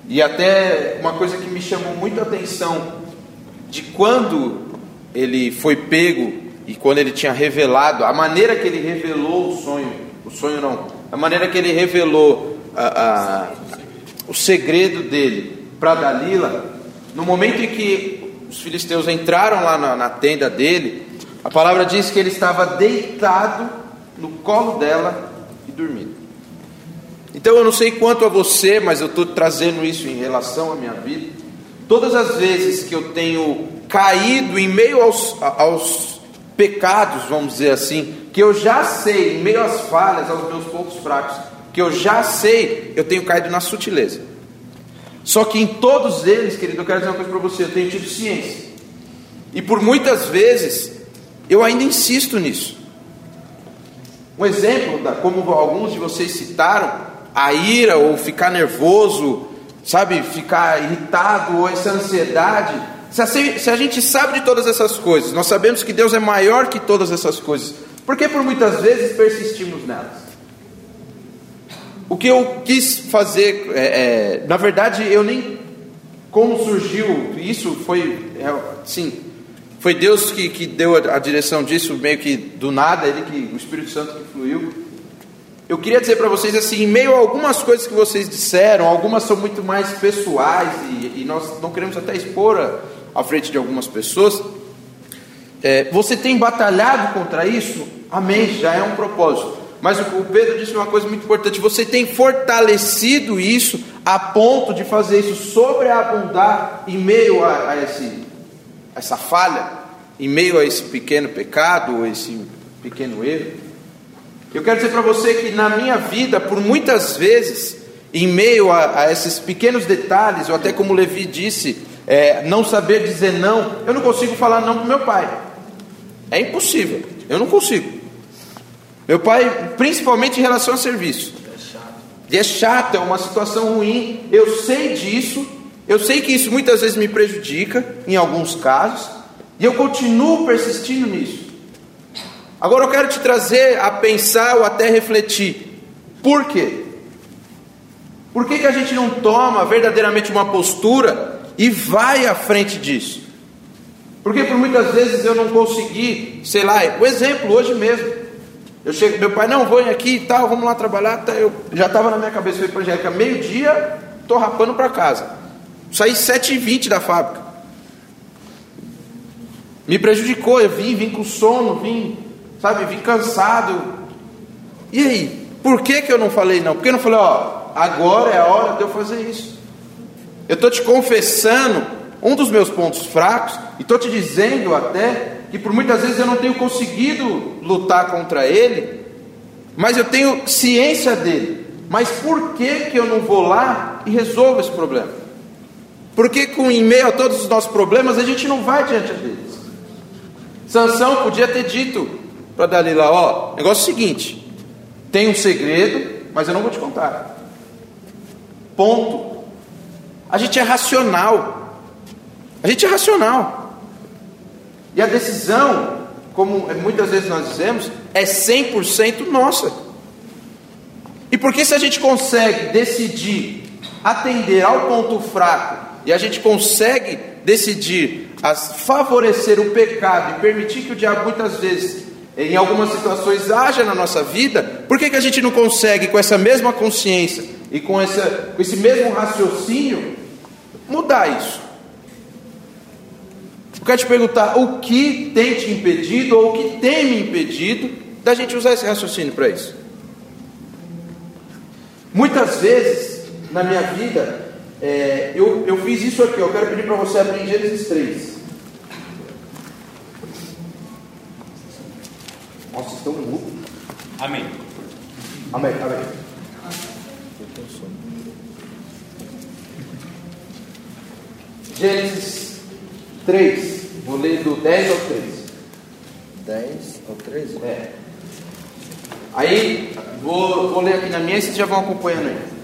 Speaker 1: E até uma coisa que me chamou muito a atenção de quando ele foi pego e quando ele tinha revelado, a maneira que ele revelou o sonho, o sonho não, a maneira que ele revelou a, a, o segredo dele para Dalila, no momento em que os filisteus entraram lá na, na tenda dele, a palavra diz que ele estava deitado no colo dela e dormindo. Então eu não sei quanto a você, mas eu estou trazendo isso em relação à minha vida. Todas as vezes que eu tenho caído em meio aos, aos pecados, vamos dizer assim, que eu já sei, em meio às falhas, aos meus pontos fracos, que eu já sei, eu tenho caído na sutileza. Só que em todos eles, querido, eu quero dizer uma coisa para você, eu tenho tido ciência. E por muitas vezes, eu ainda insisto nisso. Um exemplo, como alguns de vocês citaram, a ira ou ficar nervoso, sabe, ficar irritado ou essa ansiedade. Se a, se a gente sabe de todas essas coisas, nós sabemos que Deus é maior que todas essas coisas, por que por muitas vezes persistimos nelas? O que eu quis fazer, é, é, na verdade, eu nem. Como surgiu, isso foi. É, sim, foi Deus que, que deu a, a, direção disso, meio que do nada, ele que, o Espírito Santo que fluiu. Eu queria dizer para vocês assim, em meio a algumas coisas que vocês disseram, algumas são muito mais pessoais e, e nós não queremos até expor à frente de algumas pessoas. É, você tem batalhado contra isso? Amém, já é um propósito. Mas o Pedro disse uma coisa muito importante: você tem fortalecido isso a ponto de fazer isso sobreabundar em meio a, a esse, essa falha, em meio a esse pequeno pecado, ou esse pequeno erro. Eu quero dizer para você que na minha vida, por muitas vezes, em meio a, a esses pequenos detalhes, ou até como Levi disse, é, não saber dizer não, eu não consigo falar não para meu pai. É impossível, eu não consigo. Meu pai, principalmente em relação a serviço. E é chato, é uma situação ruim. Eu sei disso. Eu sei que isso muitas vezes me prejudica, em alguns casos. E eu continuo persistindo nisso. Agora eu quero te trazer a pensar ou até refletir. Por quê? Por que, que a gente não toma verdadeiramente uma postura e vai à frente disso? Porque por muitas vezes eu não consegui, sei lá, o exemplo hoje mesmo. Eu chego, meu pai, não, vou aqui e tal, vamos lá trabalhar. Tá, eu já estava na minha cabeça, falei para Angélica, meio-dia, estou rapando para casa. Saí 7h20 da fábrica. Me prejudicou, eu vim, vim com sono, vim, sabe, vim cansado. E aí, por que, que eu não falei não? Porque eu não falei, ó, agora é a hora de eu fazer isso. Eu estou te confessando um dos meus pontos fracos, e estou te dizendo até que por muitas vezes eu não tenho conseguido lutar contra ele, mas eu tenho ciência dele. Mas por que, que eu não vou lá e resolvo esse problema? Porque com em meio a todos os nossos problemas a gente não vai diante deles. Sansão podia ter dito para Dalila, ó, negócio é o seguinte, tem um segredo, mas eu não vou te contar. Ponto. A gente é racional. A gente é racional. E a decisão, como muitas vezes nós dizemos, é 100% nossa. E porque se a gente consegue decidir atender ao ponto fraco e a gente consegue decidir favorecer o pecado e permitir que o diabo muitas vezes, em algumas situações, haja na nossa vida, por que, que a gente não consegue, com essa mesma consciência e com, essa, com esse mesmo raciocínio, mudar isso? Eu quero te perguntar o que tem te impedido ou o que tem me impedido da gente usar esse raciocínio para isso. Muitas vezes na minha vida, é, eu, eu fiz isso aqui, eu quero pedir para você abrir Gênesis 3. Nossa, estão mudos.
Speaker 4: Amém.
Speaker 1: Amém, amém. Gênesis 3, vou ler do 10 ao 13.
Speaker 2: 10 ao 13?
Speaker 1: É. Aí, vou, vou ler aqui na minha e vocês já vão acompanhando aí.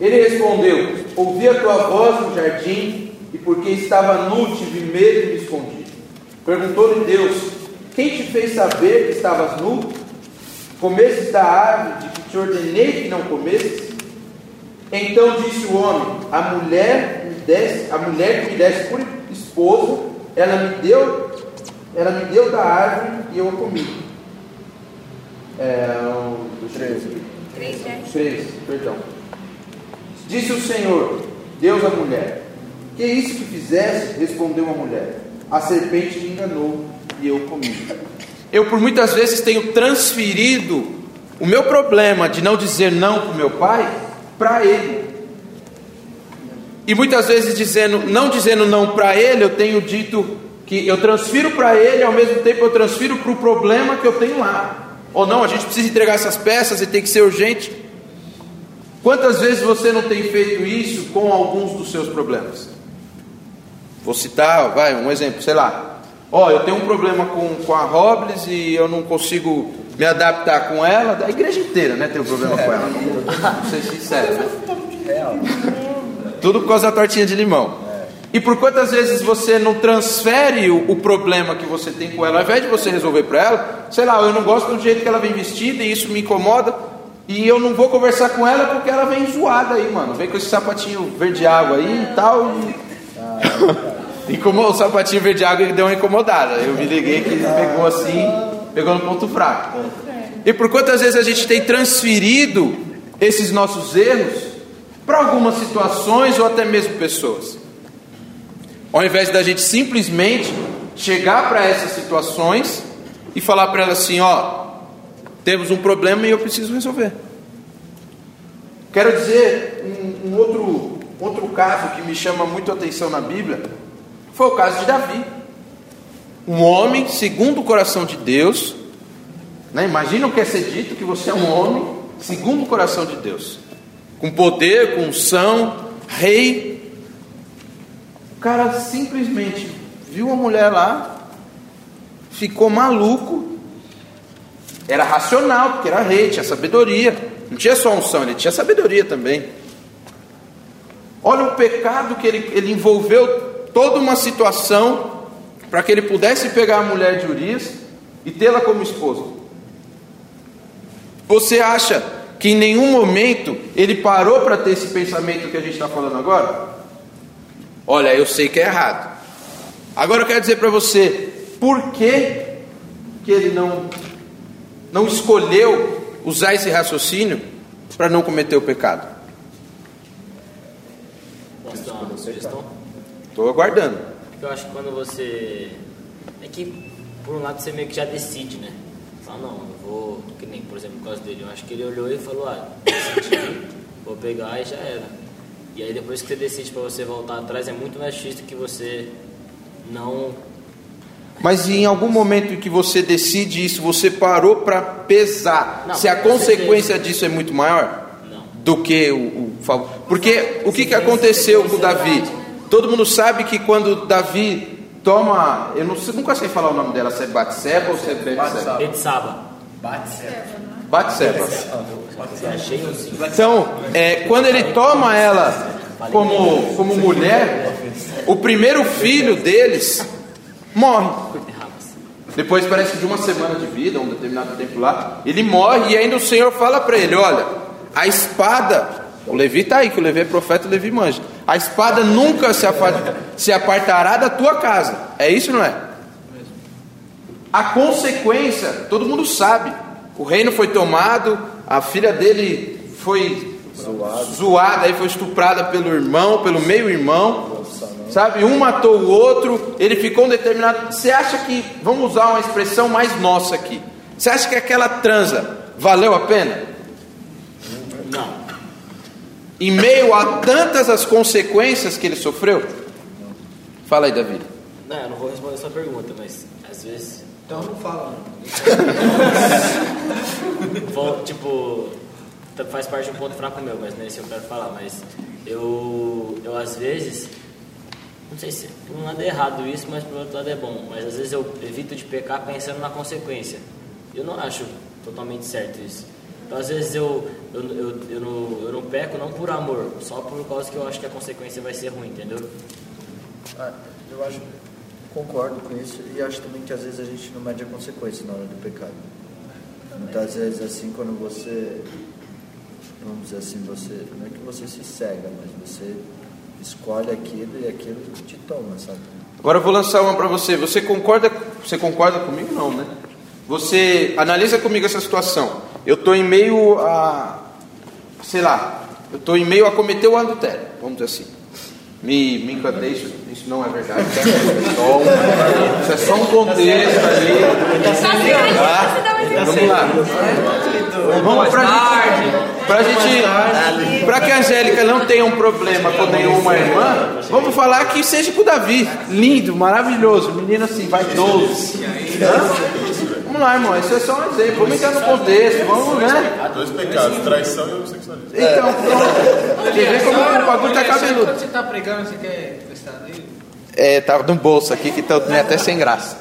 Speaker 1: Ele respondeu: Ouvi a tua voz no jardim, e porque estava nu, tive medo e me escondi. Perguntou-lhe Deus: Quem te fez saber que estavas nu? Comestes da árvore de que te ordenei que não comesses? Então disse o homem: A mulher, me desse, a mulher que me desse por esposa, ela me deu, ela me deu da árvore e eu a comi. É, o 13. 13, perdão. Disse o Senhor, Deus à mulher: Que isso que fizesse? Respondeu a mulher: A serpente me enganou e eu comi. Eu por muitas vezes tenho transferido o meu problema de não dizer não para o meu pai para ele. E muitas vezes dizendo, não dizendo não para ele, eu tenho dito que eu transfiro para ele, ao mesmo tempo eu transfiro para o problema que eu tenho lá. Ou não, a gente precisa entregar essas peças e tem que ser urgente. Quantas vezes você não tem feito isso com alguns dos seus problemas? Vou citar, vai, um exemplo, sei lá. Ó, oh, eu tenho um problema com, com a Robles e eu não consigo me adaptar com ela. A igreja inteira, né, tem um problema com ela. Vou ser sincero, né? Tudo por causa da tortinha de limão. E por quantas vezes você não transfere o, o, problema que você tem com ela, ao invés de você resolver para ela, sei lá, eu não gosto do jeito que ela vem vestida e isso me incomoda, e eu não vou conversar com ela porque ela vem zoada aí, mano. Vem com esse sapatinho verde água aí e tal. E, e como o sapatinho verde água deu uma incomodada. Eu me liguei que ele pegou assim, pegou no ponto fraco. E por quantas vezes a gente tem transferido esses nossos erros para algumas situações ou até mesmo pessoas? Ao invés da gente simplesmente chegar para essas situações e falar para elas assim: ó, temos um problema e eu preciso resolver. Quero dizer um, um outro, outro caso que me chama muito a atenção na Bíblia foi o caso de Davi. Um homem segundo o coração de Deus. Né? Imagina o que é ser dito que você é um homem segundo o coração de Deus. Com poder, com unção, rei, o cara simplesmente viu a mulher lá, ficou maluco. Era racional, porque era rei, tinha sabedoria. Não tinha só unção, ele tinha sabedoria também. Olha o pecado que ele, ele envolveu toda uma situação para que ele pudesse pegar a mulher de Urias e tê-la como esposa. Você acha que em nenhum momento ele parou para ter esse pensamento que a gente está falando agora? Olha, eu sei que é errado. Agora eu quero dizer para você, por que, que ele não, não escolheu usar esse raciocínio para não cometer o pecado?
Speaker 5: Posso dar uma sugestão?
Speaker 1: Estou aguardando.
Speaker 5: Porque eu acho que quando você. É que, por um lado, você meio que já decide, né? Fala, não, eu vou. Que nem, por exemplo, no caso dele, eu acho que ele olhou e falou, ah, decidi, vou pegar e já era. E aí depois que você decide para você voltar atrás é muito mais difícil que você não.
Speaker 1: Mas em algum momento em que você decide isso, você parou para pesar
Speaker 5: Não,
Speaker 1: se a consequência
Speaker 5: certeza.
Speaker 1: disso é muito maior
Speaker 5: Não.
Speaker 1: do que o, o favor. Porque o que, que aconteceu com Davi? Todo mundo sabe que quando Davi toma, eu não sei, nunca sei falar o nome dela, se é Batseba ou se é Betseba.
Speaker 5: Betsaba.
Speaker 1: Batseba.
Speaker 5: Assim.
Speaker 1: Então, é, quando ele toma ela como, como mulher, o primeiro filho deles morre. Depois parece que de uma semana de vida, um determinado tempo lá, ele morre e ainda o Senhor fala para ele: olha, a espada, o Levi está aí, que o Levi é profeta, o Levi manja. A espada nunca se, afa- se apartará da tua casa. É isso, não é? A consequência, todo mundo sabe. O reino foi tomado, a filha dele foi zoada, aí foi estuprada pelo irmão, pelo meio-irmão. Sabe? Um matou o outro, ele ficou um determinado. Você acha que, vamos usar uma expressão mais nossa aqui. Você acha que aquela transa valeu a pena?
Speaker 5: Não.
Speaker 1: Em meio a tantas as consequências que ele sofreu? Fala aí, Davi.
Speaker 5: Não, eu não vou responder essa pergunta, mas às vezes.
Speaker 12: Então não fala.
Speaker 5: Vou, tipo, tá- faz parte de um ponto fraco meu, mas não é esse que eu quero falar. Mas eu, eu às vezes, não sei se por um lado é errado isso, mas por outro lado é bom. Mas às vezes eu evito de pecar pensando na consequência. Eu não acho totalmente certo isso. Então às vezes eu, eu, eu, eu, não, eu não peco não por amor, só por causa que eu acho que a consequência vai ser ruim, entendeu?
Speaker 2: Ah, eu acho, concordo com isso e acho também que às vezes a gente não mede a consequência na hora do pecado. Muitas vezes assim quando você, vamos dizer assim, você, não é que você se cega, mas você escolhe aquilo e aquilo te toma, sabe?
Speaker 1: Agora eu vou lançar uma para você. Você concorda? Você concorda comigo? Não, né? Você analisa comigo essa situação. Eu estou em meio a, sei lá, eu estou em meio a cometer o adultério, vamos dizer assim. Me, me encantei, isso, isso não é verdade, tá? Só um- isso é só um contexto ali. Tá? Vamos lá. Vamos pra gente, pra gente, pra que a Angélica não tenha um problema com nenhuma irmã, vamos falar que seja com o Davi. Lindo, maravilhoso, menino assim, vaidoso. Hã? Vamos lá, irmão, isso é só um exemplo. Vamos entrar no contexto, vamos, né?
Speaker 8: Dois pecados, traição e homossexualismo.
Speaker 1: Então, pronto. Você vê como o bagulho tá cabeludo.
Speaker 12: Quando você tá pregando, você quer prestar nele?
Speaker 1: É, tá no bolso aqui que tá né, até sem graça.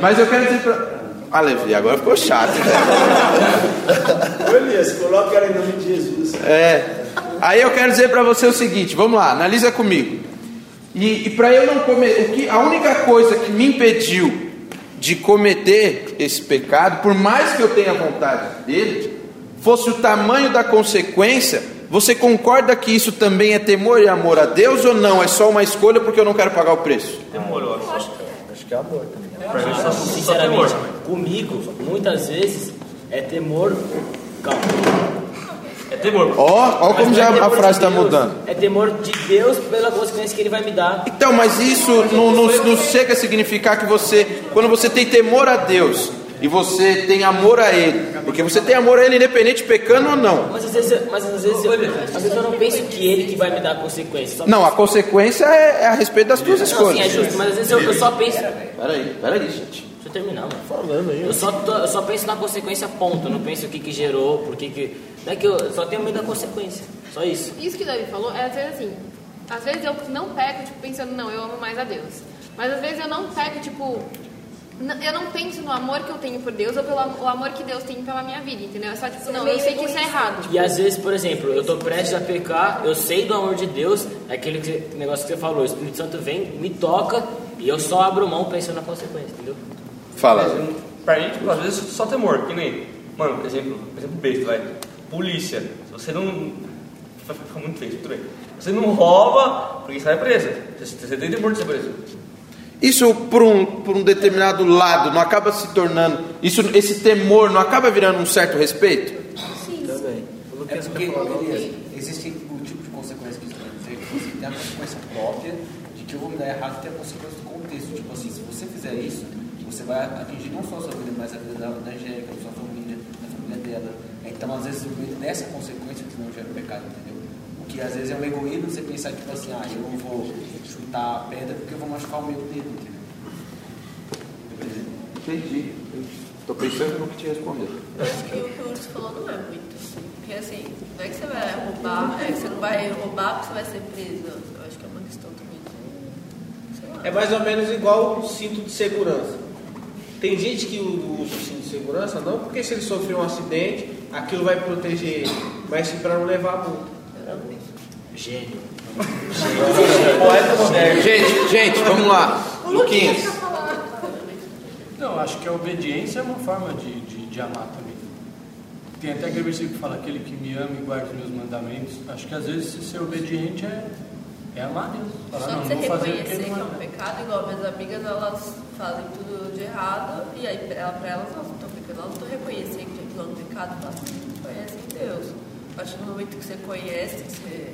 Speaker 1: Mas eu quero dizer pra. Ah, Levi, agora ficou chato.
Speaker 7: Ô Elias, coloca ela em nome de Jesus.
Speaker 1: É. Aí eu quero dizer pra você o seguinte, vamos lá, analisa comigo. E, e para eu não comer, o que a única coisa que me impediu de cometer esse pecado, por mais que eu tenha vontade dele, fosse o tamanho da consequência, você concorda que isso também é temor e amor a Deus ou não? É só uma escolha porque eu não quero pagar o preço?
Speaker 2: Que é amor também.
Speaker 5: Sinceramente, comigo, muitas vezes é temor. Calma.
Speaker 4: É temor.
Speaker 1: Ó, ó
Speaker 5: Mas
Speaker 1: como
Speaker 5: não
Speaker 1: já
Speaker 5: é
Speaker 1: a frase
Speaker 5: de
Speaker 1: está mudando.
Speaker 5: É temor de Deus pela consequência que Ele vai me dar.
Speaker 1: Então, mas isso não, não, não chega a significar que você, quando você tem temor a Deus e você tem amor a Ele, porque você tem amor a Ele independente pecando ou não.
Speaker 5: Mas às vezes, eu- mas às vezes, eu, às vezes eu não penso que Ele que vai me dar a consequência.
Speaker 1: Não, a consequência é, é a respeito das tuas
Speaker 5: Não, sim,
Speaker 1: escolhas.
Speaker 5: é justo, mas às vezes eu, eu só penso.
Speaker 1: Peraí, peraí, gente.
Speaker 5: Deixa eu terminar, mano. Falando aí. Eu só, tô- eu só penso na consequência, ponto. Eu não penso o que, que gerou, por que que. Não é que eu só tenho medo da consequência. Só isso.
Speaker 3: Isso que o Davi falou é às vezes assim. Às vezes eu não pego, tipo, pensando, não, eu amo mais a Deus. Mas às vezes eu não pego, tipo. Eu não penso no amor que eu tenho por Deus ou pelo o amor que Deus tem pela minha vida, entendeu? É só tipo, não, eu sei que isso é errado.
Speaker 5: E às vezes, por exemplo, eu tô prestes a pecar, eu sei do amor de Deus, é aquele que- negócio que você falou, o Espírito Santo vem, me toca e eu só abro mão pensando na consequência, entendeu?
Speaker 1: Fala.
Speaker 4: Pra gente, tipo, às vezes só temor, que nem. Mano, exemplo, exemplo besta, vai. Polícia. Se você não. Vai ficar muito feio, tudo bem. Você não rouba, porque você vai preso. Você você tem temor de ser preso.
Speaker 1: Isso por um, por um determinado lado não acaba se tornando, isso, esse temor não acaba virando um certo respeito?
Speaker 2: Também.
Speaker 17: É porque, existe um tipo de consequência que isso quer dizer, que você tem a consequência própria de que eu vou me dar errado e tem a consequência do contexto. Tipo assim, se você fizer isso, você vai atingir não só a sua vida, mas a vida da, da Angélica, da sua família, da família dela. Então, às vezes, o dessa consequência que não gera o pecado, entendeu? Que às vezes é um egoísmo você pensar, tipo assim, ah, eu não vou chutar a pedra porque eu vou machucar o meu dedo, entendeu?
Speaker 1: Entendi. Estou pensando no que te responder.
Speaker 10: Eu acho que o que o Urso falou não é muito. assim. Porque assim, não é que você vai roubar, é que você não vai roubar porque você vai ser preso. Eu acho que é uma questão também de. sei lá.
Speaker 12: É mais ou menos igual o cinto de segurança. Tem gente que usa o cinto de segurança não porque se ele sofreu um acidente, aquilo vai proteger ele, mas sim para não levar a multa.
Speaker 5: Gênio.
Speaker 12: Poeta moderno.
Speaker 1: Gente, gente, vamos lá. Luquinhas.
Speaker 6: Não, acho que a obediência é uma forma de, de, de amar também. Tem até aquele versículo que fala: aquele que me ama e guarda os meus mandamentos. Acho que às vezes ser obediente é, É amar Deus. Falar,
Speaker 10: Só
Speaker 6: não,
Speaker 10: você reconhecer que
Speaker 6: não
Speaker 10: é um pecado, igual minhas amigas, elas fazem tudo de errado, e aí pra ela- pra elas, elas não estão pecando, elas estão reconhecendo que aquilo é um pecado, elas não conhecem Deus. A partir do momento que você conhece, que você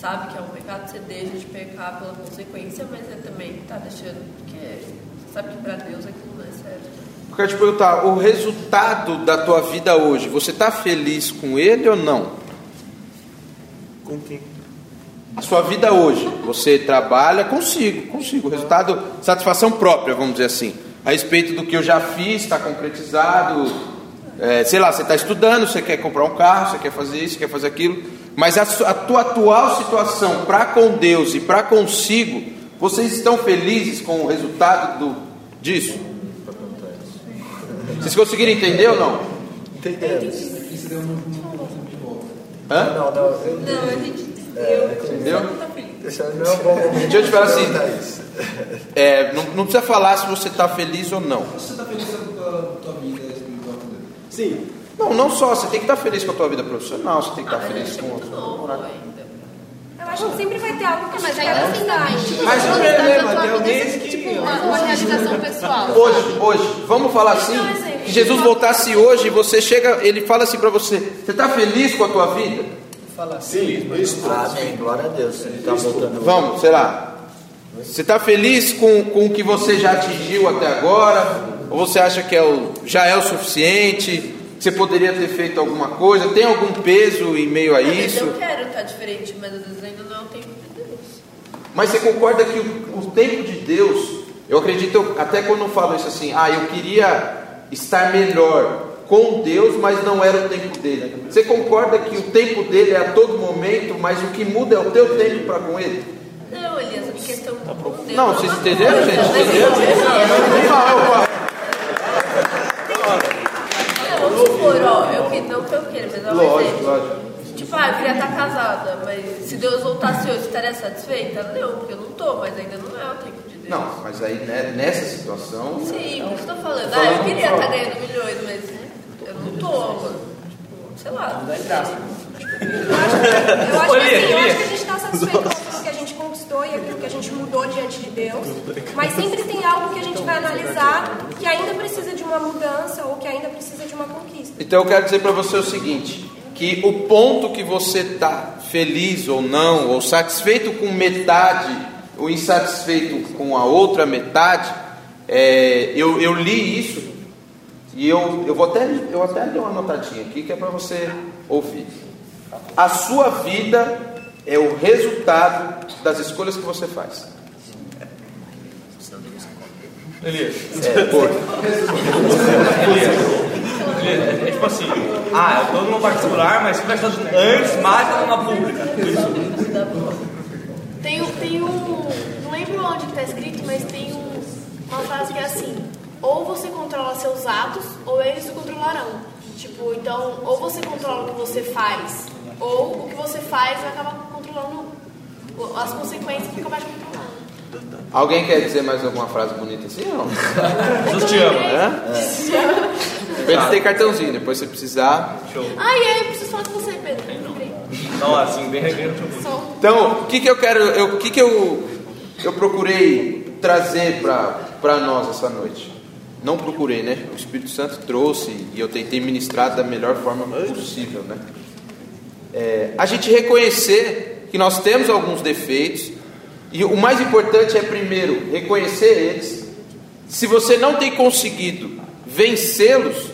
Speaker 10: sabe que é um pecado, você deixa de pecar pela consequência, mas você também tá deixando, porque você sabe que pra Deus aquilo não é certo.
Speaker 1: Eu quero te perguntar, o resultado da tua vida hoje, você está feliz com ele ou não?
Speaker 11: Com quem?
Speaker 1: A sua vida hoje, você trabalha consigo, consigo. O resultado, satisfação própria, vamos dizer assim. A respeito do que eu já fiz, está concretizado. É, sei lá, você está estudando, você quer comprar um carro, você quer fazer isso, você quer fazer aquilo. Mas a, a tua atual situação para com Deus e para consigo, vocês estão felizes com o resultado do, disso? Vocês conseguiram entender ou não?
Speaker 2: Entendemos.
Speaker 16: Isso deu um de volta.
Speaker 1: Hã?
Speaker 2: Não, não, eu
Speaker 10: Não, a gente
Speaker 1: Entendeu?
Speaker 2: É um bom momento.
Speaker 1: Deixa eu te falar assim. É, não, não precisa falar se você está feliz ou não.
Speaker 16: Você está feliz com a tua, tua vida espiritual com Deus?
Speaker 7: Sim.
Speaker 1: Não, não só, você tem que estar feliz com a tua vida profissional, você tem que estar feliz com a tua namorada.
Speaker 14: Eu acho que sempre vai ter algo que
Speaker 3: Mas
Speaker 14: gente
Speaker 3: ainda assim
Speaker 14: mudar.
Speaker 3: não.
Speaker 18: Mas o problema, tem alguém que-
Speaker 3: Tipo, uma, uma realização pessoal.
Speaker 1: Hoje, hoje, vamos falar assim, que Jesus voltasse hoje e você chega, ele fala assim para você, você está feliz com a tua vida?
Speaker 6: Fala
Speaker 7: Sim, isso.
Speaker 2: Amém, glória a Deus. Ele está voltando.
Speaker 1: Vamos, sei lá. Você está feliz com, com o que você já atingiu até agora? Ou você acha que é o, já é o suficiente? Você poderia ter feito alguma coisa? Tem algum peso em meio a isso?
Speaker 10: eu quero estar diferente, mas às vezes ainda não é o tempo de Deus.
Speaker 1: Mas você concorda que o, o tempo de Deus, eu acredito, até quando eu falo isso assim, ah, eu queria estar melhor com Deus, mas não era o tempo dele. Você concorda que o tempo dele é a todo momento, mas o que muda é o teu tempo para com ele?
Speaker 10: Não, Elias, a questão com Deus.
Speaker 1: Não,
Speaker 10: é
Speaker 1: vocês entenderam, gente? Entenderam?
Speaker 10: Não, supor, ó, eu que não que eu queira, mas é um
Speaker 1: Lógico,
Speaker 10: exemplo.
Speaker 1: lógico.
Speaker 10: Tipo, ah, eu queria estar casada, mas se Deus voltasse hoje, estaria satisfeita? Não, porque eu não tô, mas ainda não é o tempo de Deus.
Speaker 1: Não, mas aí né, nessa situação.
Speaker 10: Sim, por isso que eu tô falando. Ah, eu queria estar ganhando milhões, mas eu não tô, mano. Tipo, sei lá. Não dá graça.
Speaker 14: Eu acho, que,
Speaker 10: Olha,
Speaker 14: assim, eu
Speaker 10: Elias.
Speaker 14: acho que a gente está satisfeito com aquilo que a gente conquistou aquilo que a gente mudou diante de Deus. Mas sempre tem algo que a gente vai analisar que ainda precisa de uma mudança ou que ainda precisa de uma conquista.
Speaker 1: Então eu quero dizer para você o seguinte: que o ponto que você está feliz ou não, ou satisfeito com metade, ou insatisfeito com a outra metade, é, eu, eu li isso e eu, eu vou até eu até dei uma notadinha aqui que é para você ouvir. A sua vida é o resultado das escolhas que você faz.
Speaker 4: Elias.
Speaker 1: É, por.
Speaker 4: Elias. Elias, é, tipo assim, ah, eu tô numa particular, mas estudado antes, mais eu numa pública. Isso.
Speaker 15: Tem, um- tem um. Não lembro onde que tá escrito, mas tem um, uma frase que é assim: ou você controla seus atos, ou eles o controlarão. Tipo, então, ou você controla o que você faz, ou o que você faz vai acabar controlando o- as consequências que acabar te controlando.
Speaker 1: Alguém quer dizer mais alguma frase bonita assim ou não?
Speaker 4: Jesus te ama.
Speaker 1: Hã? Depende tem cartãozinho, depois se precisar.
Speaker 4: Show.
Speaker 15: Ah, aí, eu preciso falar com você, Pedro.
Speaker 4: Não, assim, bem regueiro.
Speaker 1: Então, o que, que eu quero, eu- o que, que eu, eu procurei trazer para nós essa noite? Não procurei, né? O Espírito Santo trouxe e eu tentei ministrar da melhor forma possível, né? É, a gente reconhecer que nós temos alguns defeitos e o mais importante é primeiro reconhecer eles. Se você não tem conseguido vencê-los,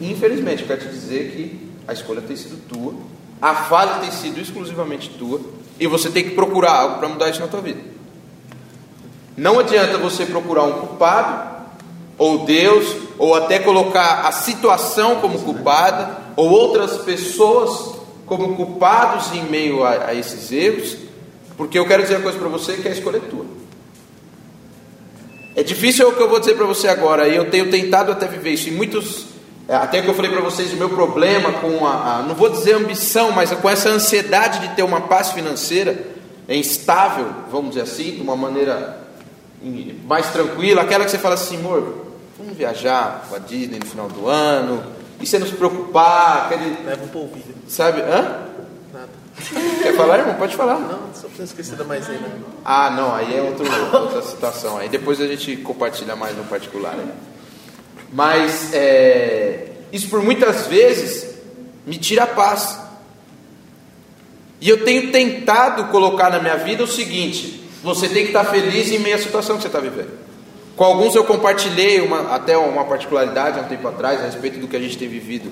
Speaker 1: infelizmente, quero te dizer que a escolha tem sido tua, a falha tem sido exclusivamente tua, e você tem que procurar algo para mudar isso na tua vida. Não adianta você procurar um culpado, ou Deus, ou até colocar a situação como culpada, ou outras pessoas como culpados em meio a, a esses erros, porque eu quero dizer uma coisa para você que a escolha é tua. É difícil o que eu vou dizer para você agora, e eu tenho tentado até viver isso. E muitos, é, até que eu falei para vocês, o meu problema com a, a, não vou dizer ambição, mas com essa ansiedade de ter uma paz financeira é instável, vamos dizer assim, de uma maneira mais tranquila, aquela que você fala assim, amor, vamos viajar com a Disney no final do ano, e você não se preocupar, aquele,
Speaker 11: Leva um polvilho.
Speaker 1: sabe? Hã?
Speaker 11: Nada.
Speaker 1: Quer falar, irmão? Pode falar.
Speaker 11: Não, só pra não esquecer da maisena.
Speaker 1: Ah, não, aí é outro, outra situação. Aí depois a gente compartilha mais no particular. né? Mas é, isso por muitas vezes me tira a paz. E eu tenho tentado colocar na minha vida o seguinte: você tem que estar feliz em meio à situação que você está vivendo. Com alguns eu compartilhei uma, até uma particularidade há um tempo atrás a respeito do que a gente tem vivido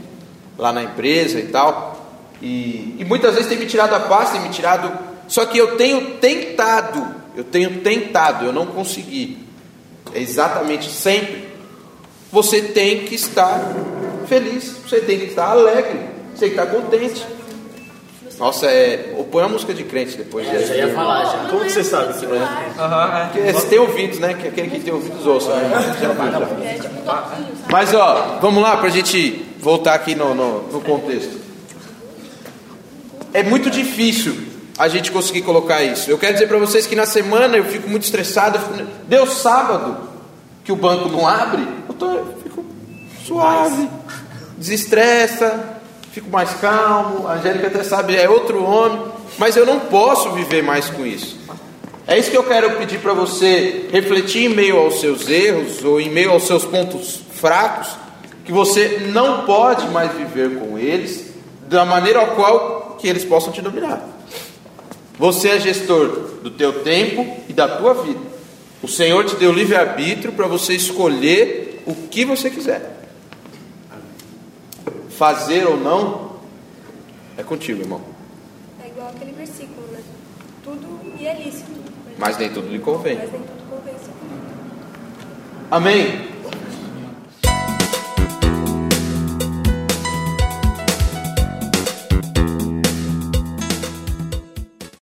Speaker 1: lá na empresa e tal. E, e muitas vezes tem me tirado a paz, tem me tirado. Só que eu tenho tentado, eu tenho tentado, eu não consegui. É exatamente sempre. Você tem que estar feliz, você tem que estar alegre, você tem que estar contente. Nossa, é. ou Põe a música de crente depois.
Speaker 5: É, já ia falar já.
Speaker 11: Como que você sabe que não é?
Speaker 1: Porque você tem ouvidos, né? Que aquele que tem ouvidos ouça. Né? Já viu, já. Mas ó, vamos lá para a gente voltar aqui no, no, no contexto. É muito difícil a gente conseguir colocar isso. Eu quero dizer para vocês que na semana eu fico muito estressado. fico- Deu sábado que o banco não abre, eu, tô, eu fico suave, desestressa, fico mais calmo. A Angélica até sabe, é outro homem, mas eu não posso viver mais com isso. É isso que eu quero pedir para você refletir em meio aos seus erros ou em meio aos seus pontos fracos, que você não pode mais viver com eles da maneira ao qual que eles possam te dominar. Você é gestor do teu tempo e da tua vida. O Senhor te deu livre arbítrio para você escolher o que você quiser. Fazer ou não é contigo, irmão.
Speaker 14: É igual aquele versículo, né? Tudo me é lícito.
Speaker 1: Mas nem tudo lhe convém.
Speaker 14: Mas nem tudo convém.
Speaker 1: Amém?